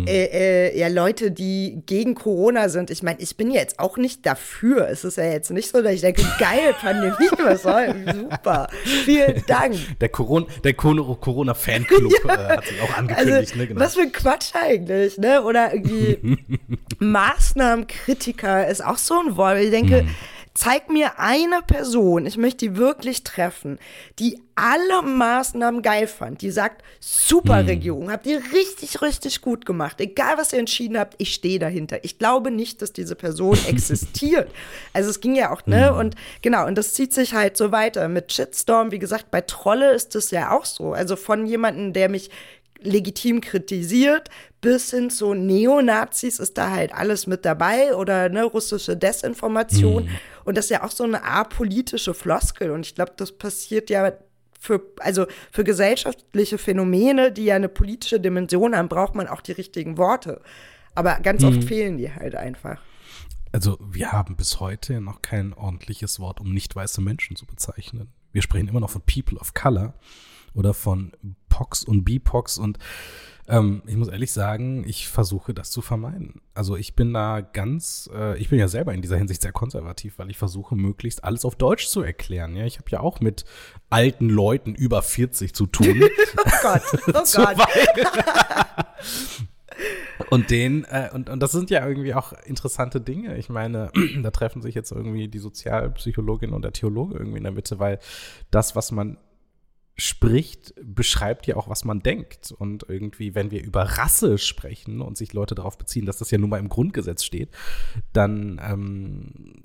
äh, äh, ja, Leute, die gegen Corona sind. Ich meine, ich bin jetzt auch nicht dafür. Es ist ja jetzt nicht so, dass ich denke, geil, Pandemie, was soll, super. Vielen Dank. Der Corona, der Corona- Corona-Fanclub äh, hat sich auch angekündigt, Also, ne? Genau. was für ein Quatsch eigentlich, ne? Oder irgendwie Maßnahmenkritiker ist auch so ein Wort. Ich denke, Mhm. Zeig mir eine Person, ich möchte die wirklich treffen, die alle Maßnahmen geil fand, die sagt, super Regierung, habt ihr richtig, richtig gut gemacht. Egal, was ihr entschieden habt, ich stehe dahinter. Ich glaube nicht, dass diese Person existiert. Also es ging ja auch, ne? Und genau, und das zieht sich halt so weiter. Mit Shitstorm, wie gesagt, bei Trolle ist das ja auch so. Also von jemandem, der mich legitim kritisiert, bis hin zu Neonazis ist da halt alles mit dabei oder ne, russische Desinformation. Und das ist ja auch so eine apolitische Floskel. Und ich glaube, das passiert ja für, also für gesellschaftliche Phänomene, die ja eine politische Dimension haben, braucht man auch die richtigen Worte. Aber ganz oft fehlen die halt einfach. Also wir haben bis heute noch kein ordentliches Wort, um nicht weiße Menschen zu bezeichnen. Wir sprechen immer noch von People of Color oder von Pox und BIPOX und ähm, ich muss ehrlich sagen, ich versuche das zu vermeiden. Also ich bin da ganz, äh, ich bin ja selber in dieser Hinsicht sehr konservativ, weil ich versuche möglichst alles auf Deutsch zu erklären. Ja, ich habe ja auch mit alten Leuten über 40 zu tun. Oh Gott, oh Gott. Und den, äh, und, und das sind ja irgendwie auch interessante Dinge. Ich meine, da treffen sich jetzt irgendwie die Sozialpsychologin und der Theologe irgendwie in der Mitte, weil das, was man spricht, beschreibt ja auch, was man denkt. Und irgendwie, wenn wir über Rasse sprechen und sich Leute darauf beziehen, dass das ja nun mal im Grundgesetz steht, dann ähm,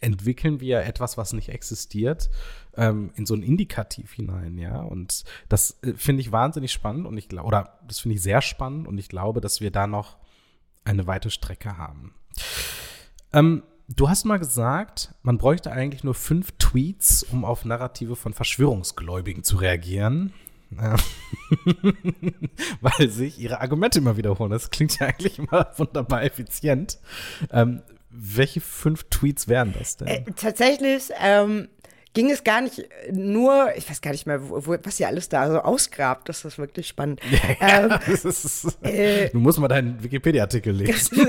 entwickeln wir etwas, was nicht existiert, ähm, in so ein Indikativ hinein, ja. Und das äh, finde ich wahnsinnig spannend und ich glaube, oder das finde ich sehr spannend und ich glaube, dass wir da noch eine weite Strecke haben. Ähm, du hast mal gesagt, man bräuchte eigentlich nur fünf Tweets, um auf Narrative von Verschwörungsgläubigen zu reagieren. Weil sich ihre Argumente immer wiederholen. Das klingt ja eigentlich immer wunderbar effizient. Ähm, welche fünf Tweets wären das denn? Äh, tatsächlich ähm, ging es gar nicht nur, ich weiß gar nicht mehr, wo, wo, was ihr alles da so ausgrabt. Das ist wirklich spannend. ähm, Das ist, äh, du musst mal deinen Wikipedia-Artikel lesen.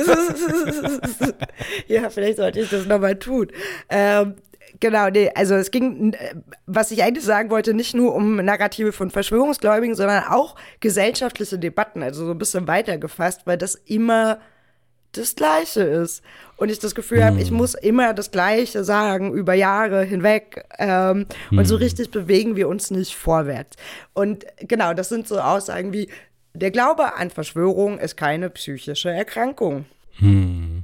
ja, vielleicht sollte ich das nochmal tun. Ähm, Genau, nee, also es ging, äh, was ich eigentlich sagen wollte, nicht nur um Narrative von Verschwörungsgläubigen, sondern auch gesellschaftliche Debatten, also so ein bisschen weitergefasst, weil das immer das Gleiche ist. Und ich das Gefühl habe, ich muss immer das Gleiche sagen über Jahre hinweg. Ähm, mm. Und so hm. richtig bewegen wir uns nicht vorwärts. Und genau, das sind so Aussagen wie, der Glaube an Verschwörung ist keine psychische Erkrankung. Mm.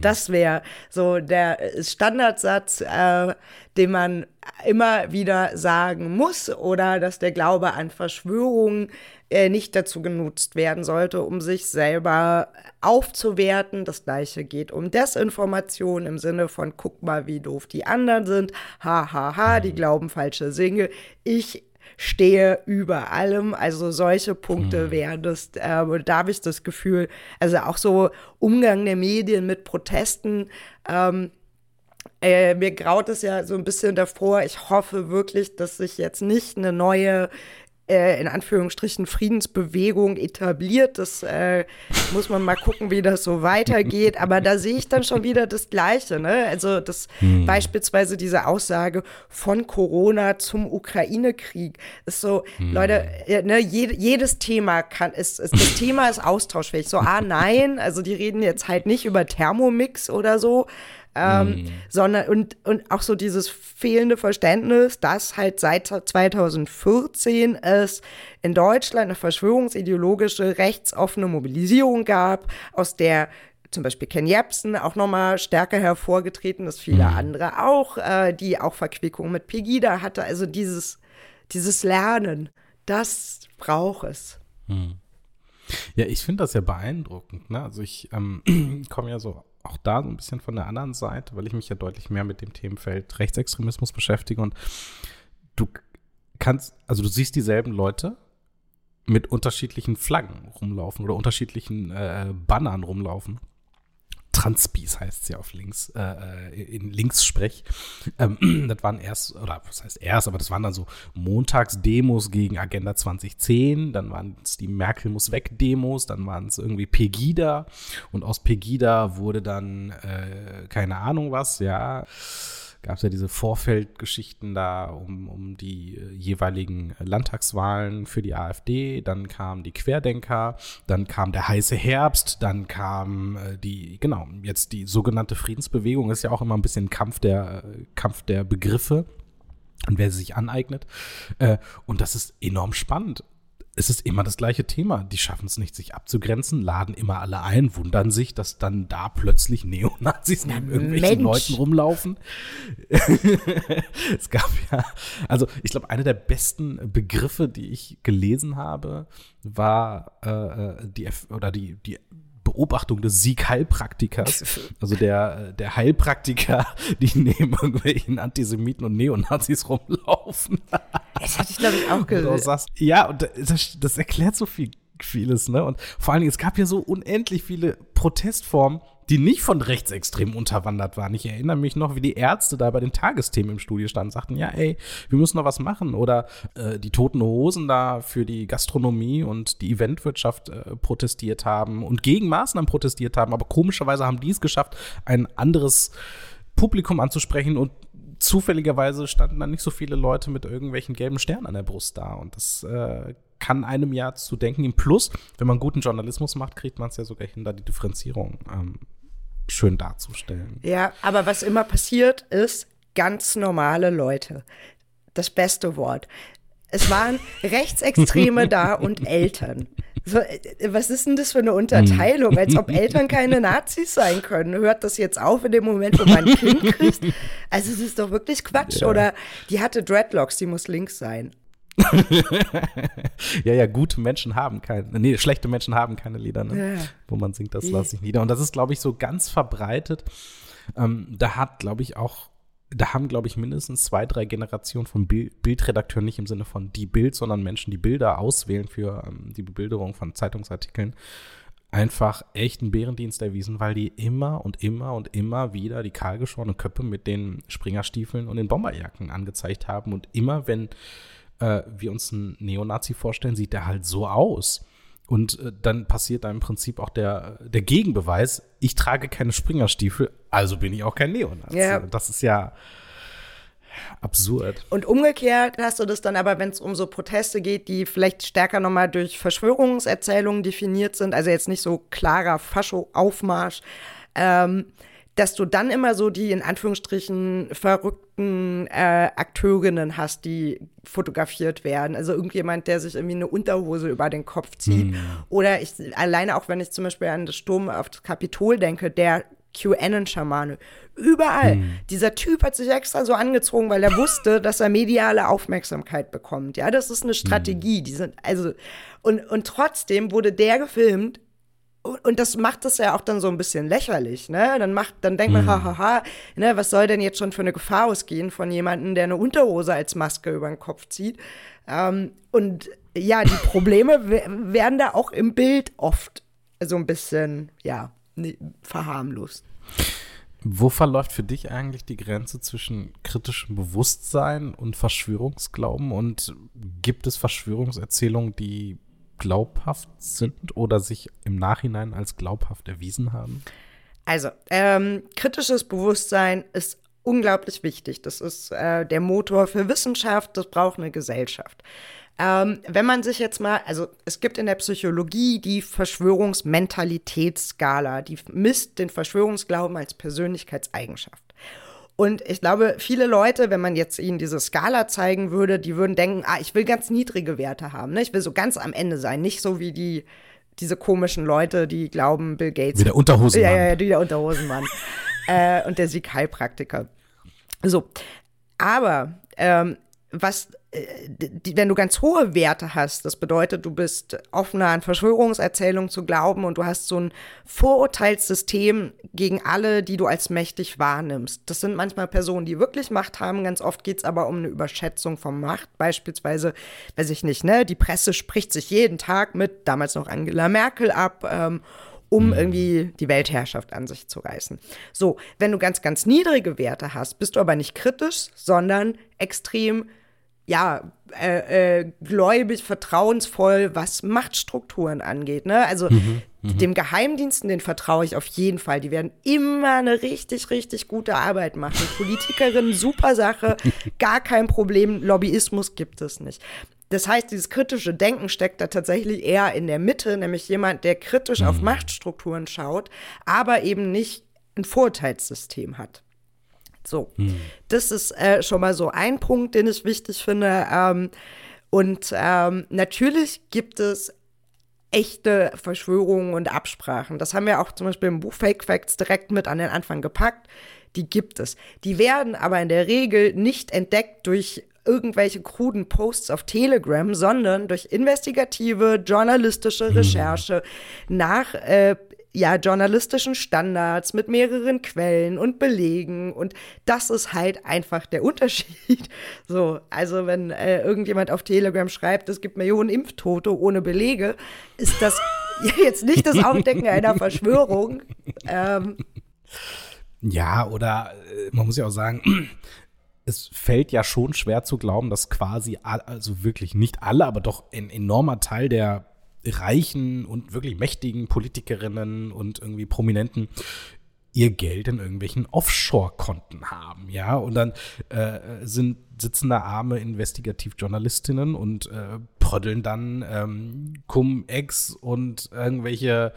Das wäre so der Standardsatz, äh, den man immer wieder sagen muss, oder dass der Glaube an Verschwörungen äh, nicht dazu genutzt werden sollte, um sich selber aufzuwerten. Das gleiche geht um Desinformation im Sinne von guck mal, wie doof die anderen sind. Ha ha ha, die glauben falsche Dinge. Ich stehe über allem. Also solche Punkte mhm. wären das, äh, da habe ich das Gefühl, also auch so Umgang der Medien mit Protesten. Ähm, äh, mir graut es ja so ein bisschen davor. Ich hoffe wirklich, dass sich jetzt nicht eine neue äh, in Anführungsstrichen Friedensbewegung etabliert. Das äh, muss man mal gucken, wie das so weitergeht. Aber da sehe ich dann schon wieder das Gleiche. Ne? Also das hm. beispielsweise diese Aussage von Corona zum Ukraine-Krieg ist so, hm. Leute, ne, je, jedes Thema kann, ist, ist, das Thema ist austauschfähig. So, ah, nein, also die reden jetzt halt nicht über Thermomix oder so, ähm, mm. sondern und, und auch so dieses fehlende Verständnis, dass halt seit 2014 es in Deutschland eine verschwörungsideologische rechtsoffene Mobilisierung gab, aus der zum Beispiel Ken Jebsen auch nochmal stärker hervorgetreten ist, viele mm. andere auch, äh, die auch Verquickung mit Pegida hatte. Also dieses, dieses Lernen, das braucht es. Mm. Ja, ich finde das ja beeindruckend. Ne? Also ich ähm, komme ja so auch da so ein bisschen von der anderen Seite, weil ich mich ja deutlich mehr mit dem Themenfeld Rechtsextremismus beschäftige und du kannst, also du siehst dieselben Leute mit unterschiedlichen Flaggen rumlaufen oder unterschiedlichen äh, Bannern rumlaufen. Transpis heißt ja auf links, äh, äh in Linkssprech. Ähm, das waren erst, oder was heißt erst, aber das waren dann so Montagsdemos gegen Agenda 2010, dann waren es die Merkel muss weg Demos, dann waren es irgendwie Pegida und aus Pegida wurde dann äh, keine Ahnung was, ja gab es ja diese Vorfeldgeschichten da um, um die äh, jeweiligen Landtagswahlen für die AfD. Dann kamen die Querdenker, dann kam der heiße Herbst, dann kam äh, die, genau, jetzt die sogenannte Friedensbewegung ist ja auch immer ein bisschen Kampf der, äh, Kampf der Begriffe und wer sie sich aneignet. Und das ist enorm spannend es ist immer das gleiche Thema. Die schaffen es nicht, sich abzugrenzen, laden immer alle ein, wundern sich, dass dann da plötzlich Neonazis neben irgendwelchen Mensch. Leuten rumlaufen. es gab ja, also ich glaube, einer der besten Begriffe, die ich gelesen habe, war äh, äh die oder die, die Beobachtung des Sieg-Heilpraktikers, also der, der Heilpraktiker, die neben irgendwelchen Antisemiten und Neonazis rumlaufen. Das hatte ich, glaube ich, auch gesehen. Ja, und das, das erklärt so viel vieles, ne? Und vor allen Dingen, es gab ja so unendlich viele Protestformen, die nicht von Rechtsextremen unterwandert waren. Ich erinnere mich noch, wie die Ärzte da bei den Tagesthemen im Studio standen, sagten, ja, ey, wir müssen noch was machen. Oder äh, die Toten Hosen da für die Gastronomie und die Eventwirtschaft äh, protestiert haben und gegen Maßnahmen protestiert haben. Aber komischerweise haben die es geschafft, ein anderes Publikum anzusprechen und zufälligerweise standen dann nicht so viele Leute mit irgendwelchen gelben Sternen an der Brust da. Und das äh, kann einem ja zu denken. Im Plus, wenn man guten Journalismus macht, kriegt man es ja sogar hin, da die Differenzierung ähm, schön darzustellen. Ja, aber was immer passiert ist, ganz normale Leute. Das beste Wort. Es waren Rechtsextreme da und Eltern. So, äh, was ist denn das für eine Unterteilung? Als ob Eltern keine Nazis sein können. Hört das jetzt auf in dem Moment, wo man ein Kind kriegt? Also, es ist doch wirklich Quatsch. Ja. Oder die hatte Dreadlocks, die muss links sein. ja, ja, gute Menschen haben keine, nee, schlechte Menschen haben keine Lieder, ne? Ja. wo man singt, das lasse ich nieder. Und das ist, glaube ich, so ganz verbreitet. Ähm, da hat, glaube ich, auch, da haben, glaube ich, mindestens zwei, drei Generationen von Bild Bildredakteuren, nicht im Sinne von die Bild, sondern Menschen, die Bilder auswählen für ähm, die Bebilderung von Zeitungsartikeln, einfach echt einen Bärendienst erwiesen, weil die immer und immer und immer wieder die kahlgeschorenen Köpfe mit den Springerstiefeln und den Bomberjacken angezeigt haben. Und immer, wenn äh, wir uns einen Neonazi vorstellen, sieht der halt so aus. Und äh, dann passiert da im Prinzip auch der, der Gegenbeweis, ich trage keine Springerstiefel, also bin ich auch kein Neonazi. Yeah. Das ist ja, absurd. Und umgekehrt hast du das dann aber, wenn es um so Proteste geht, die vielleicht stärker nochmal durch Verschwörungserzählungen definiert sind, also jetzt nicht so klarer Fascho-Aufmarsch, ähm, dass du dann immer so die in Anführungsstrichen verrückten äh, Akteurinnen hast, die fotografiert werden. Also irgendjemand, der sich irgendwie eine Unterhose über den Kopf zieht. Mm. Oder ich alleine auch, wenn ich zum Beispiel an das Sturm auf das Kapitol denke, der QAnon-Schamane. Überall. Mm. Dieser Typ hat sich extra so angezogen, weil er wusste, dass er mediale Aufmerksamkeit bekommt. Ja, das ist eine Strategie. Mm. Die sind, also, und, und trotzdem wurde der gefilmt und das macht es ja auch dann so ein bisschen lächerlich, ne? Dann macht, dann denkt man, mhm. hahaha, ne, was soll denn jetzt schon für eine Gefahr ausgehen von jemandem, der eine Unterhose als Maske über den Kopf zieht? Ähm, und ja, die Probleme werden da auch im Bild oft so ein bisschen, ja, ne, verharmlost. Wo verläuft für dich eigentlich die Grenze zwischen kritischem Bewusstsein und Verschwörungsglauben? Und gibt es Verschwörungserzählungen, die glaubhaft sind oder sich im Nachhinein als glaubhaft erwiesen haben? Also, ähm, kritisches Bewusstsein ist unglaublich wichtig. Das ist äh, der Motor für Wissenschaft, das braucht eine Gesellschaft. Ähm, wenn man sich jetzt mal, also es gibt in der Psychologie die Verschwörungsmentalitätsskala, die misst den Verschwörungsglauben als Persönlichkeitseigenschaft. Und ich glaube, viele Leute, wenn man jetzt ihnen diese Skala zeigen würde, die würden denken, ah, ich will ganz niedrige Werte haben. Ne? Ich will so ganz am Ende sein, nicht so wie die diese komischen Leute, die glauben, Bill Gates. Wie der Unterhosenmann. Ja, ja, wie der Unterhosenmann. äh, und der Sieg Heilpraktiker. So. Aber ähm, was die, wenn du ganz hohe Werte hast, das bedeutet, du bist offener an Verschwörungserzählungen zu glauben und du hast so ein Vorurteilssystem gegen alle, die du als mächtig wahrnimmst. Das sind manchmal Personen, die wirklich Macht haben, ganz oft geht es aber um eine Überschätzung von Macht. Beispielsweise, weiß ich nicht, ne, die Presse spricht sich jeden Tag mit, damals noch Angela Merkel ab, ähm, um mhm. irgendwie die Weltherrschaft an sich zu reißen. So, wenn du ganz, ganz niedrige Werte hast, bist du aber nicht kritisch, sondern extrem ja, äh, äh, gläubig, vertrauensvoll, was Machtstrukturen angeht. Ne? Also mhm, mhm, dem Geheimdiensten, den vertraue ich auf jeden Fall. Die werden immer eine richtig, richtig gute Arbeit machen. Politikerinnen, super Sache, gar kein Problem. Lobbyismus gibt es nicht. Das heißt, dieses kritische Denken steckt da tatsächlich eher in der Mitte, nämlich jemand, der kritisch mhm. auf Machtstrukturen schaut, aber eben nicht ein Vorurteilssystem hat. So, hm. das ist äh, schon mal so ein Punkt, den ich wichtig finde. Ähm, und ähm, natürlich gibt es echte Verschwörungen und Absprachen. Das haben wir auch zum Beispiel im Buch Fake Facts direkt mit an den Anfang gepackt. Die gibt es. Die werden aber in der Regel nicht entdeckt durch irgendwelche kruden Posts auf Telegram, sondern durch investigative journalistische hm. Recherche nach äh, ja, journalistischen Standards mit mehreren Quellen und Belegen. Und das ist halt einfach der Unterschied. So, also wenn äh, irgendjemand auf Telegram schreibt, es gibt Millionen Impftote ohne Belege, ist das jetzt nicht das Aufdecken einer Verschwörung. Ähm, ja, oder äh, man muss ja auch sagen, es fällt ja schon schwer zu glauben, dass quasi, also wirklich nicht alle, aber doch ein enormer Teil der reichen und wirklich mächtigen Politikerinnen und irgendwie Prominenten ihr Geld in irgendwelchen Offshore-Konten haben, ja, und dann äh, sind sitzen da arme Investigativjournalistinnen und äh, pröddeln dann ähm, Cum-Ex und irgendwelche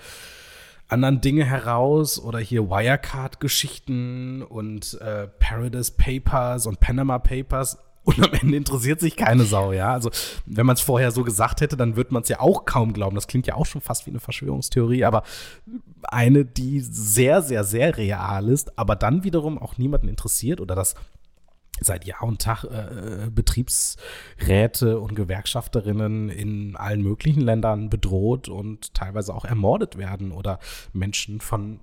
anderen Dinge heraus oder hier Wirecard-Geschichten und äh, Paradise Papers und Panama Papers und am Ende interessiert sich keine Sau, ja. Also, wenn man es vorher so gesagt hätte, dann würde man es ja auch kaum glauben. Das klingt ja auch schon fast wie eine Verschwörungstheorie, aber eine, die sehr, sehr, sehr real ist, aber dann wiederum auch niemanden interessiert oder das seit Jahr und Tag äh, Betriebsräte und Gewerkschafterinnen in allen möglichen Ländern bedroht und teilweise auch ermordet werden oder Menschen von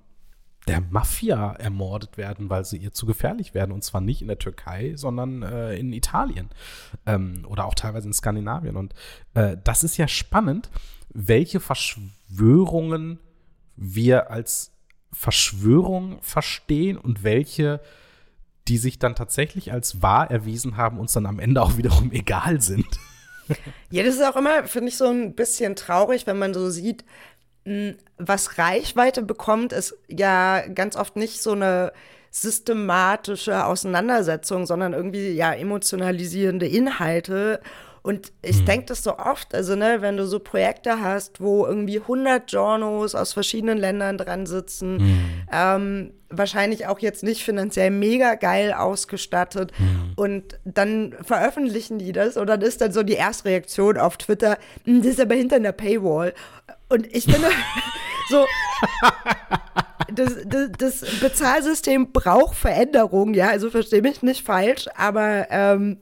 der Mafia ermordet werden, weil sie ihr zu gefährlich werden. Und zwar nicht in der Türkei, sondern äh, in Italien ähm, oder auch teilweise in Skandinavien. Und äh, das ist ja spannend, welche Verschwörungen wir als Verschwörung verstehen und welche, die sich dann tatsächlich als wahr erwiesen haben, uns dann am Ende auch wiederum egal sind. Ja, das ist auch immer, finde ich, so ein bisschen traurig, wenn man so sieht, was Reichweite bekommt, ist ja ganz oft nicht so eine systematische Auseinandersetzung, sondern irgendwie ja emotionalisierende Inhalte. Und ich denke das so oft, also ne, wenn du so Projekte hast, wo irgendwie 100 Journos aus verschiedenen Ländern dran sitzen, Mhm. ähm, wahrscheinlich auch jetzt nicht finanziell mega geil ausgestattet Mhm. und dann veröffentlichen die das und dann ist dann so die Erstreaktion auf Twitter, "Hm, das ist aber hinter einer Paywall. Und ich finde so, das, das, das Bezahlsystem braucht Veränderung, ja, also verstehe mich nicht falsch, aber ähm,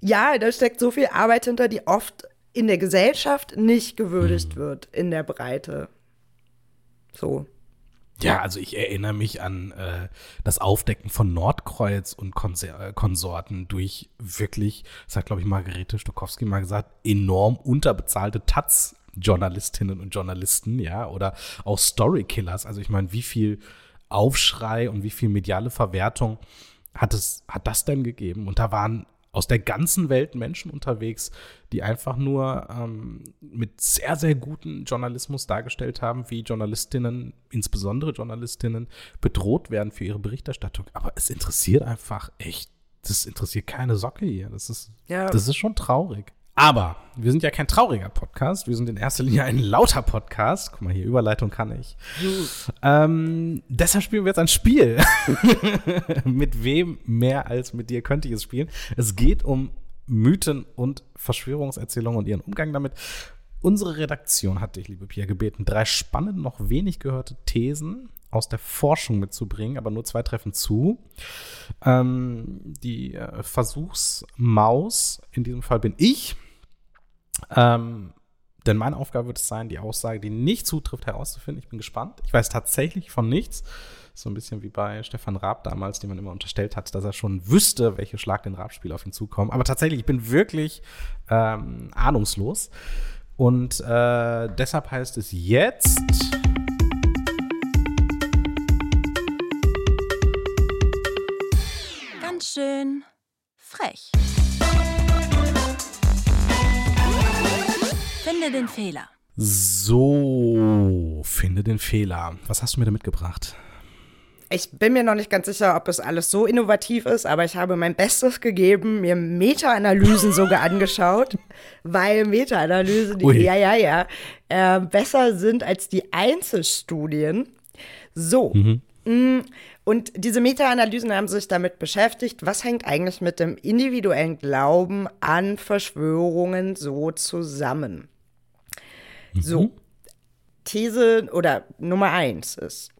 ja, da steckt so viel Arbeit hinter, die oft in der Gesellschaft nicht gewürdigt wird in der Breite. So. Ja, also ich erinnere mich an äh, das Aufdecken von Nordkreuz und Konser äh, Konsorten durch wirklich, das hat glaube ich Margarete Stokowski mal gesagt, enorm unterbezahlte Taz Journalistinnen und Journalisten, ja, oder auch Storykillers. Also ich meine, wie viel Aufschrei und wie viel mediale Verwertung hat es, hat das denn gegeben? Und da waren aus der ganzen Welt Menschen unterwegs, die einfach nur ähm, mit sehr, sehr guten Journalismus dargestellt haben, wie Journalistinnen, insbesondere Journalistinnen, bedroht werden für ihre Berichterstattung. Aber es interessiert einfach echt, das interessiert keine Socke hier. Das ist, Ja. das ist schon traurig. Aber wir sind ja kein trauriger Podcast, wir sind in erster Linie ein lauter Podcast. Guck mal hier, Überleitung kann ich. Ähm, deshalb spielen wir jetzt ein Spiel. mit wem mehr als mit dir könnte ich es spielen? Es geht um Mythen und Verschwörungserzählungen und ihren Umgang damit. Unsere Redaktion hat dich, liebe Pia, gebeten, drei spannende, noch wenig gehörte Thesen aus der Forschung mitzubringen, aber nur zwei treffen zu. Ähm, die äh, Versuchsmaus, in diesem Fall bin ich. Ähm, denn meine Aufgabe wird es sein, die Aussage, die nicht zutrifft, herauszufinden. Ich bin gespannt. Ich weiß tatsächlich von nichts. So ein bisschen wie bei Stefan Raab damals, dem man immer unterstellt hat, dass er schon wüsste, welche Schlag den Raab-Spiel auf ihn zukommen. Aber tatsächlich, ich bin wirklich ähm, ahnungslos. Und äh, deshalb heißt es jetzt. Ganz schön frech. Finde den Fehler. So, finde den Fehler. Was hast du mir da mitgebracht? Ich bin mir noch nicht ganz sicher, ob es alles so innovativ ist, aber ich habe mein Bestes gegeben, mir Meta-Analysen sogar angeschaut, weil Meta-Analysen, ja, ja, ja, äh, besser sind als die Einzelstudien. So. Mm, Und diese Meta-Analysen haben sich damit beschäftigt, was hängt eigentlich mit dem individuellen Glauben an Verschwörungen so zusammen. So, These oder Nummer eins ist,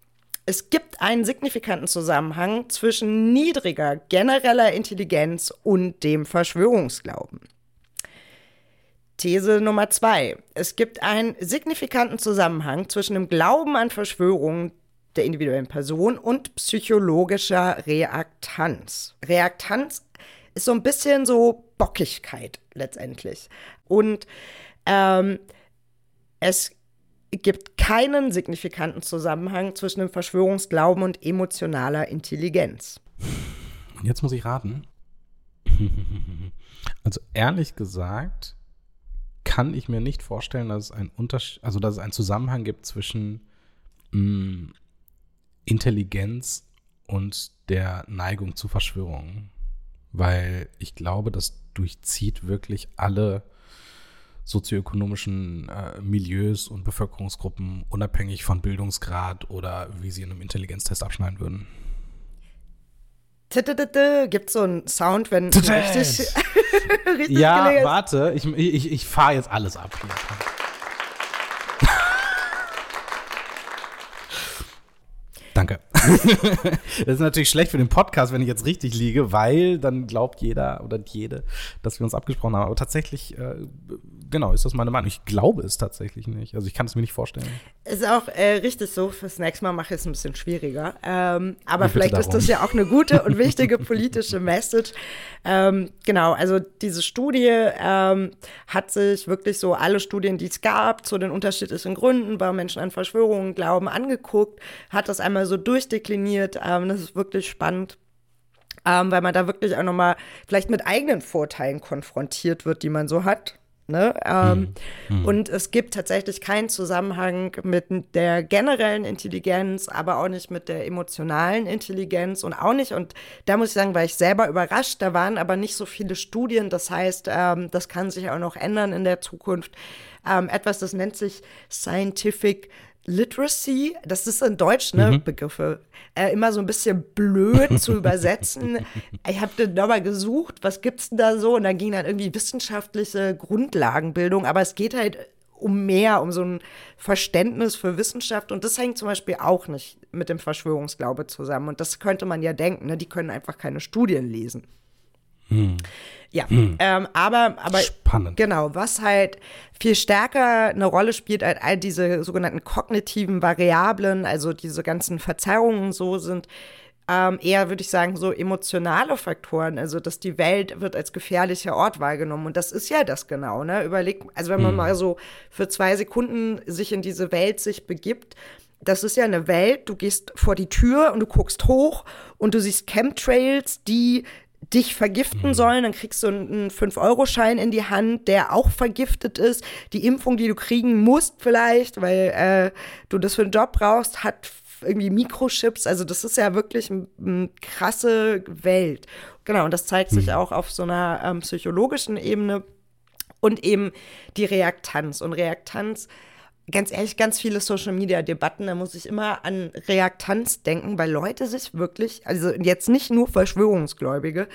es gibt einen signifikanten Zusammenhang zwischen niedriger genereller Intelligenz und dem Verschwörungsglauben. These Nummer zwei. Es gibt einen signifikanten Zusammenhang zwischen dem Glauben an Verschwörungen der individuellen Person und psychologischer Reaktanz. Reaktanz ist so ein bisschen so Bockigkeit letztendlich. Und ähm, es gibt keinen signifikanten Zusammenhang zwischen dem Verschwörungsglauben und emotionaler Intelligenz. Und jetzt muss ich raten. Also ehrlich gesagt kann ich mir nicht vorstellen, dass es einen Unterschied, also dass es einen Zusammenhang gibt zwischen mh, Intelligenz und der Neigung zu Verschwörungen. Weil ich glaube, das durchzieht wirklich alle sozioökonomischen äh, Milieus und Bevölkerungsgruppen, unabhängig von Bildungsgrad oder wie sie in einem Intelligenztest abschneiden würden. Gibt so einen Sound, wenn richtig, richtig Ja, warte, ich, ich, ich fahre jetzt alles ab. Hier. Danke. das ist natürlich schlecht für den Podcast, wenn ich jetzt richtig liege, weil dann glaubt jeder oder jede, dass wir uns abgesprochen haben. Aber tatsächlich, äh, genau, ist das meine Meinung. Ich glaube es tatsächlich nicht. Also ich kann es mir nicht vorstellen. Ist auch äh, richtig so. Fürs nächste Mal mache ich es ein bisschen schwieriger. Ähm, aber Ich vielleicht ist das ja auch eine gute und wichtige politische Message. Ähm, genau, also diese Studie ähm, hat sich wirklich so alle Studien, die es gab, zu den unterschiedlichen Gründen, warum Menschen an Verschwörungen glauben, angeguckt, hat das einmal so durchdekliniert. Ähm, das ist wirklich spannend. Ähm, weil man da wirklich auch nochmal vielleicht mit eigenen Vorteilen konfrontiert wird, die man so hat. Ne? Ähm, mhm. Und es gibt tatsächlich keinen Zusammenhang mit der generellen Intelligenz, aber auch nicht mit der emotionalen Intelligenz und auch nicht, und da muss ich sagen, war ich selber überrascht, da waren aber nicht so viele Studien, das heißt, ähm, das kann sich auch noch ändern in der Zukunft. Ähm, etwas, das nennt sich Scientific Literacy, das ist in Deutsch, ne, mhm. Begriffe, äh, immer so ein bisschen blöd zu übersetzen. Ich habe dann nochmal gesucht, was gibt's denn da so? Und dann ging dann irgendwie wissenschaftliche Grundlagenbildung, aber es geht halt um mehr, um so ein Verständnis für Wissenschaft. Und das hängt zum Beispiel auch nicht mit dem Verschwörungsglaube zusammen. Und das könnte man ja denken, ne? die können einfach keine Studien lesen. Hm. Ja, hm. ähm, aber, aber Spannend. genau, was halt viel stärker eine Rolle spielt als all diese sogenannten kognitiven Variablen, also diese ganzen Verzerrungen so sind, ähm, eher würde ich sagen, so emotionale Faktoren, also dass die Welt wird als gefährlicher Ort wahrgenommen. Und das ist ja das genau, ne? Überleg, also wenn man hm. mal so für zwei Sekunden sich in diese Welt sich begibt, das ist ja eine Welt, du gehst vor die Tür und du guckst hoch und du siehst Chemtrails, die dich vergiften mhm. sollen, dann kriegst du einen 5-Euro-Schein in die Hand, der auch vergiftet ist. Die Impfung, die du kriegen musst vielleicht, weil äh, du das für einen Job brauchst, hat irgendwie Mikrochips. Also das ist ja wirklich eine krasse Welt. Genau, und das zeigt sich mhm. auch auf so einer ähm, psychologischen Ebene und eben die Reaktanz. Und Reaktanz ganz ehrlich, ganz viele Social-Media-Debatten, da muss ich immer an Reaktanz denken, weil Leute sich wirklich, also jetzt nicht nur Verschwörungsgläubige,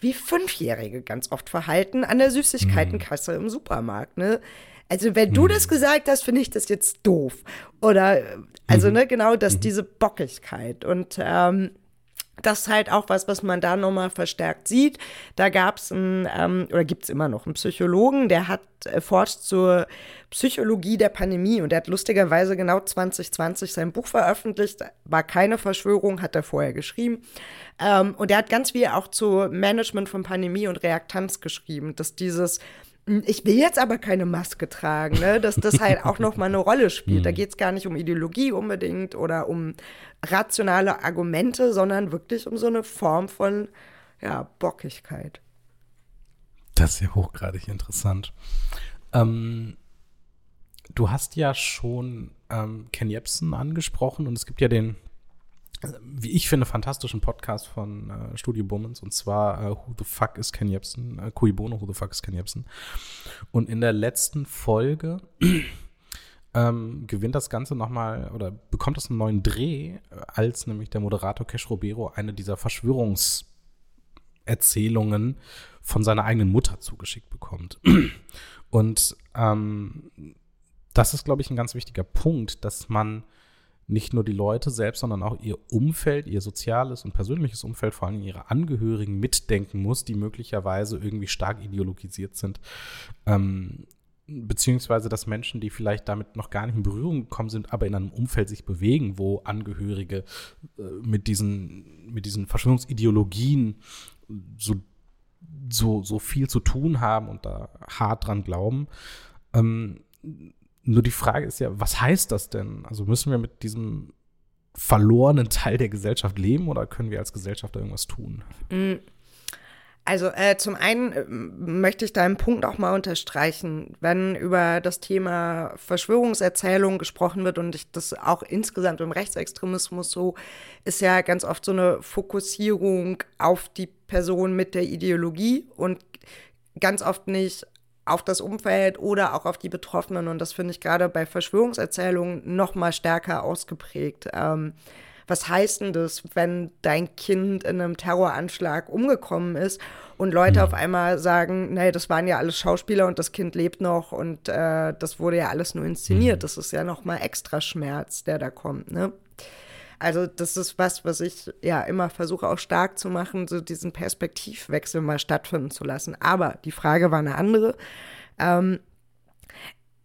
wie Fünfjährige ganz oft verhalten an der Süßigkeitenkasse im Supermarkt, ne? Also, wenn du das mhm. gesagt hast, finde ich das jetzt doof. Oder, also, mhm. ne, genau das, mhm. diese Bockigkeit. Und ähm, das ist halt auch was, was man da nochmal verstärkt sieht. Da gab es einen, ähm, oder gibt es immer noch einen Psychologen, der hat äh, forscht zur Psychologie der Pandemie und der hat lustigerweise genau 2020 sein Buch veröffentlicht. War keine Verschwörung, hat er vorher geschrieben. Ähm, und er hat ganz viel auch zu Management von Pandemie und Reaktanz geschrieben, dass dieses ich will jetzt aber keine Maske tragen, ne? dass das halt auch noch mal eine Rolle spielt. Da hm. geht es gar nicht um Ideologie unbedingt oder um rationale Argumente, sondern wirklich um so eine Form von ja, Bockigkeit. Das ist ja hochgradig interessant. Ähm, du hast ja schon ähm, Ken Jebsen angesprochen und es gibt ja den wie ich finde, fantastischen Podcast von äh, Studio Bummens und zwar äh, Who the Fuck is Ken Jebsen? Äh, Kui Bono, Who the Fuck is Ken Jebsen? Und in der letzten Folge ähm, gewinnt das Ganze nochmal oder bekommt das einen neuen Dreh, äh, als nämlich der Moderator Cash Robero eine dieser Verschwörungserzählungen von seiner eigenen Mutter zugeschickt bekommt. Und ähm, das ist, glaube ich, ein ganz wichtiger Punkt, dass man nicht nur die Leute selbst, sondern auch ihr Umfeld, ihr soziales und persönliches Umfeld, vor allem ihre Angehörigen mitdenken muss, die möglicherweise irgendwie stark ideologisiert sind. Ähm, beziehungsweise dass Menschen, die vielleicht damit noch gar nicht in Berührung gekommen sind, aber in einem Umfeld sich bewegen, wo Angehörige äh, mit diesen, mit diesen Verschwörungsideologien so, so, so viel zu tun haben und da hart dran glauben. Ähm, nur die Frage ist ja, was heißt das denn? Also müssen wir mit diesem verlorenen Teil der Gesellschaft leben oder können wir als Gesellschaft irgendwas tun? Mm. Also äh, zum einen äh, möchte ich deinen Punkt auch mal unterstreichen, wenn über das Thema Verschwörungserzählung gesprochen wird und ich das auch insgesamt im Rechtsextremismus so, ist ja ganz oft so eine Fokussierung auf die Person mit der Ideologie und ganz oft nicht auf das Umfeld oder auch auf die Betroffenen. Und das finde ich gerade bei Verschwörungserzählungen noch mal stärker ausgeprägt. Ähm, was heißt denn das, wenn dein Kind in einem Terroranschlag umgekommen ist und Leute mhm. auf einmal sagen, nee, das waren ja alles Schauspieler und das Kind lebt noch und äh, das wurde ja alles nur inszeniert. Mhm. Das ist ja noch mal extra Schmerz, der da kommt, ne? Also das ist was, was ich ja immer versuche auch stark zu machen, so diesen Perspektivwechsel mal stattfinden zu lassen. Aber die Frage war eine andere. Ähm,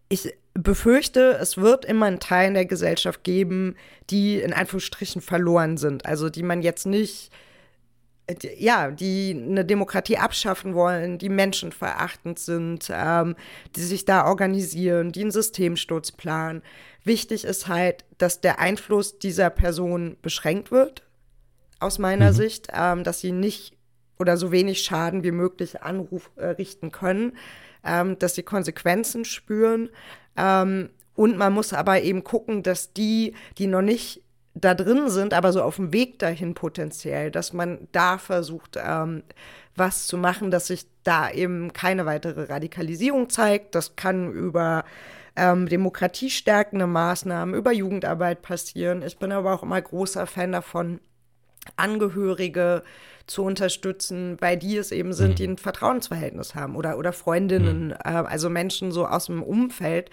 ich befürchte, es wird immer einen Teil in der Gesellschaft geben, die in Anführungsstrichen verloren sind. Also die man jetzt nicht ja, die eine Demokratie abschaffen wollen, die menschenverachtend sind, ähm, die sich da organisieren, die einen Systemsturz planen. Wichtig ist halt, dass der Einfluss dieser Person beschränkt wird, aus meiner mhm. Sicht, ähm, dass sie nicht oder so wenig Schaden wie möglich Anruf äh, richten können. ähm, dass sie Konsequenzen spüren. Ähm, und man muss aber eben gucken, dass die, die noch nicht da drin sind, aber so auf dem Weg dahin potenziell, dass man da versucht, ähm, was zu machen, dass sich da eben keine weitere Radikalisierung zeigt. Das kann über ähm, demokratiestärkende Maßnahmen, über Jugendarbeit passieren. Ich bin aber auch immer großer Fan davon, Angehörige zu unterstützen, bei die es eben sind, die mhm. ein Vertrauensverhältnis haben oder, oder Freundinnen, mhm. äh, also Menschen so aus dem Umfeld.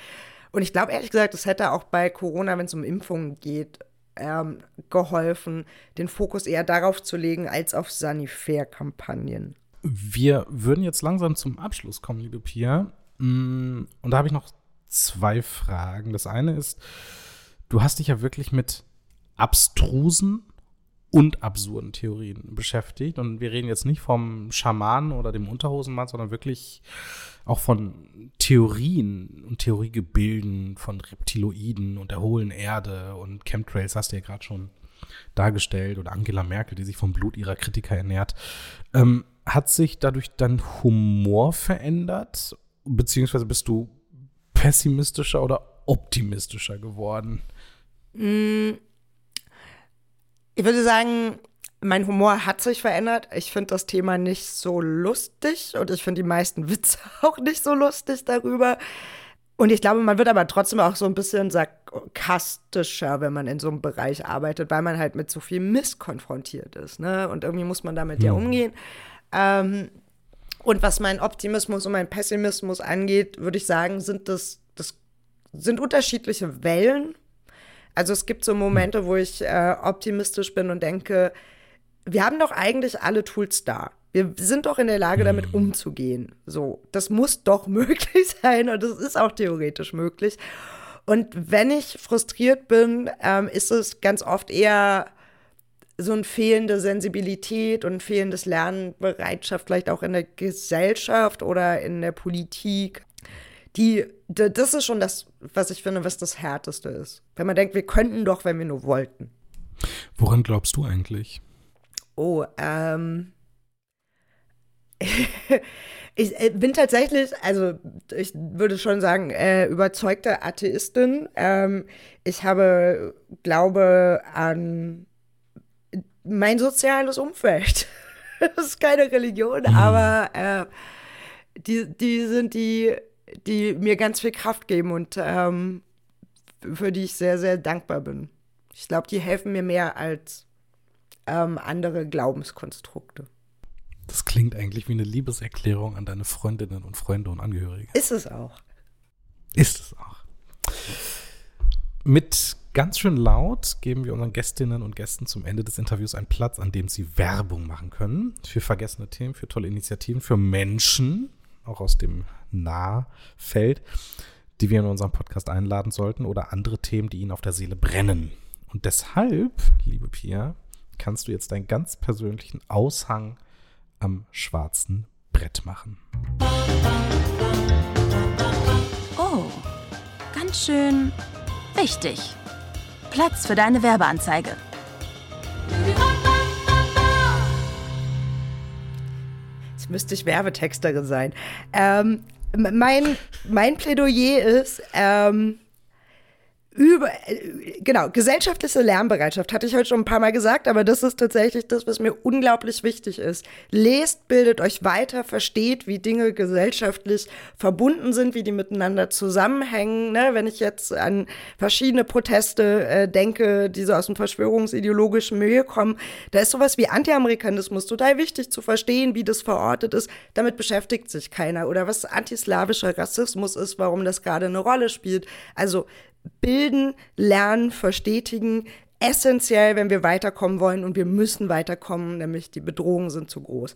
Und ich glaube ehrlich gesagt, es hätte auch bei Corona, wenn es um Impfungen geht, ähm, geholfen, den Fokus eher darauf zu legen, als auf Sanifair-Kampagnen. Wir würden jetzt langsam zum Abschluss kommen, liebe Pia. Mm, und da habe ich noch zwei Fragen. Das eine ist, du hast dich ja wirklich mit abstrusen und absurden Theorien beschäftigt. Und wir reden jetzt nicht vom Schamanen oder dem Unterhosenmann, sondern wirklich auch von Theorien und Theoriegebilden von Reptiloiden und der hohlen Erde und Chemtrails hast du ja gerade schon dargestellt oder Angela Merkel, die sich vom Blut ihrer Kritiker ernährt. Ähm, hat sich dadurch dein Humor verändert? Beziehungsweise bist du pessimistischer oder optimistischer geworden? Mm. Ich würde sagen, mein Humor hat sich verändert. Ich finde das Thema nicht so lustig und ich finde die meisten Witze auch nicht so lustig darüber. Und ich glaube, man wird aber trotzdem auch so ein bisschen sarkastischer, wenn man in so einem Bereich arbeitet, weil man halt mit so viel Mist konfrontiert ist. Ne? Und irgendwie muss man damit ja, ja umgehen. Ähm, und was meinen Optimismus und meinen Pessimismus angeht, würde ich sagen, sind das, das sind unterschiedliche Wellen. Also es gibt so Momente, wo ich äh, optimistisch bin und denke, wir haben doch eigentlich alle Tools da. Wir sind doch in der Lage, damit mhm. umzugehen. So, das muss doch möglich sein und das ist auch theoretisch möglich. Und wenn ich frustriert bin, ähm, ist es ganz oft eher so eine fehlende Sensibilität und fehlendes Lernbereitschaft, vielleicht auch in der Gesellschaft oder in der Politik. Die, das ist schon das, was ich finde, was das Härteste ist. Wenn man denkt, wir könnten doch, wenn wir nur wollten. Woran glaubst du eigentlich? Oh, ähm. ich äh, bin tatsächlich, also ich würde schon sagen, äh, überzeugte Atheistin. Ähm, ich habe Glaube an mein soziales Umfeld. das ist keine Religion, mhm. aber äh, die, die sind die, die mir ganz viel Kraft geben und ähm, für die ich sehr, sehr dankbar bin. Ich glaube, die helfen mir mehr als ähm, andere Glaubenskonstrukte. Das klingt eigentlich wie eine Liebeserklärung an deine Freundinnen und Freunde und Angehörige. Ist es auch. Ist es auch. Mit ganz schön laut geben wir unseren Gästinnen und Gästen zum Ende des Interviews einen Platz, an dem sie Werbung machen können. Für vergessene Themen, für tolle Initiativen, für Menschen, auch aus dem Nahfeld, die wir in unserem Podcast einladen sollten oder andere Themen, die ihnen auf der Seele brennen. Und deshalb, liebe Pia, kannst du jetzt deinen ganz persönlichen Aushang am schwarzen Brett machen. Oh, ganz schön wichtig. Platz für deine Werbeanzeige. Jetzt müsste ich Werbetexterin sein. Ähm, mein, mein Plädoyer ist, ähm, über, äh, genau, gesellschaftliche Lernbereitschaft hatte ich heute schon ein paar Mal gesagt, aber das ist tatsächlich das, was mir unglaublich wichtig ist. Lest, bildet euch weiter, versteht, wie Dinge gesellschaftlich verbunden sind, wie die miteinander zusammenhängen. Ne? Wenn ich jetzt an verschiedene Proteste äh, denke, die so aus dem verschwörungsideologischen Milieu kommen, da ist sowas wie Anti-Amerikanismus total wichtig zu verstehen, wie das verortet ist. Damit beschäftigt sich keiner. Oder was antislawischer Rassismus ist, warum das gerade eine Rolle spielt. Also bilden, lernen, verstetigen, essentiell, wenn wir weiterkommen wollen und wir müssen weiterkommen, nämlich die Bedrohungen sind zu groß.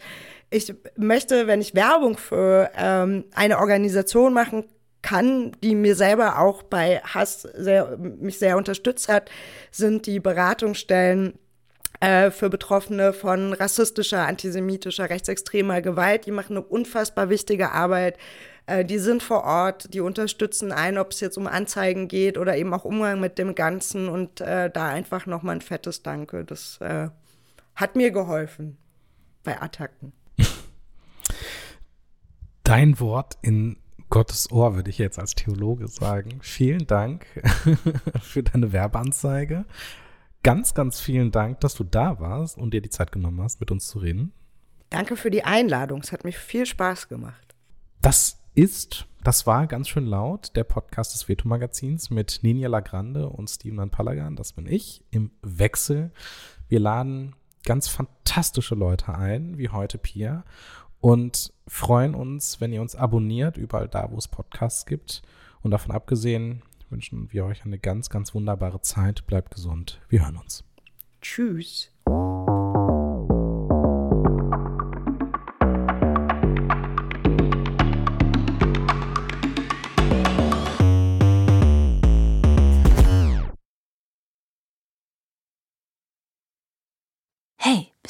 Ich möchte, wenn ich Werbung für ähm, eine Organisation machen kann, die mir selber auch bei Hass sehr, mich sehr unterstützt hat, sind die Beratungsstellen äh, für Betroffene von rassistischer, antisemitischer, rechtsextremer Gewalt. Die machen eine unfassbar wichtige Arbeit äh, die sind vor Ort, die unterstützen einen, ob es jetzt um Anzeigen geht oder eben auch Umgang mit dem Ganzen und äh, da einfach nochmal ein fettes Danke. Das äh, hat mir geholfen bei Attacken. Dein Wort in Gottes Ohr, würde ich jetzt als Theologe sagen. Vielen Dank für deine Werbeanzeige. Ganz, ganz vielen Dank, dass du da warst und dir die Zeit genommen hast, mit uns zu reden. Danke für die Einladung. Es hat mir viel Spaß gemacht. Das ist, das war ganz schön laut, der Podcast des Veto-Magazins mit Ninja Lagrande und Steven Palagan. Das bin ich im Wechsel. Wir laden ganz fantastische Leute ein, wie heute Pia, und freuen uns, wenn ihr uns abonniert, überall da, wo es Podcasts gibt. Und davon abgesehen wünschen wir euch eine ganz, ganz wunderbare Zeit. Bleibt gesund. Wir hören uns. Tschüss.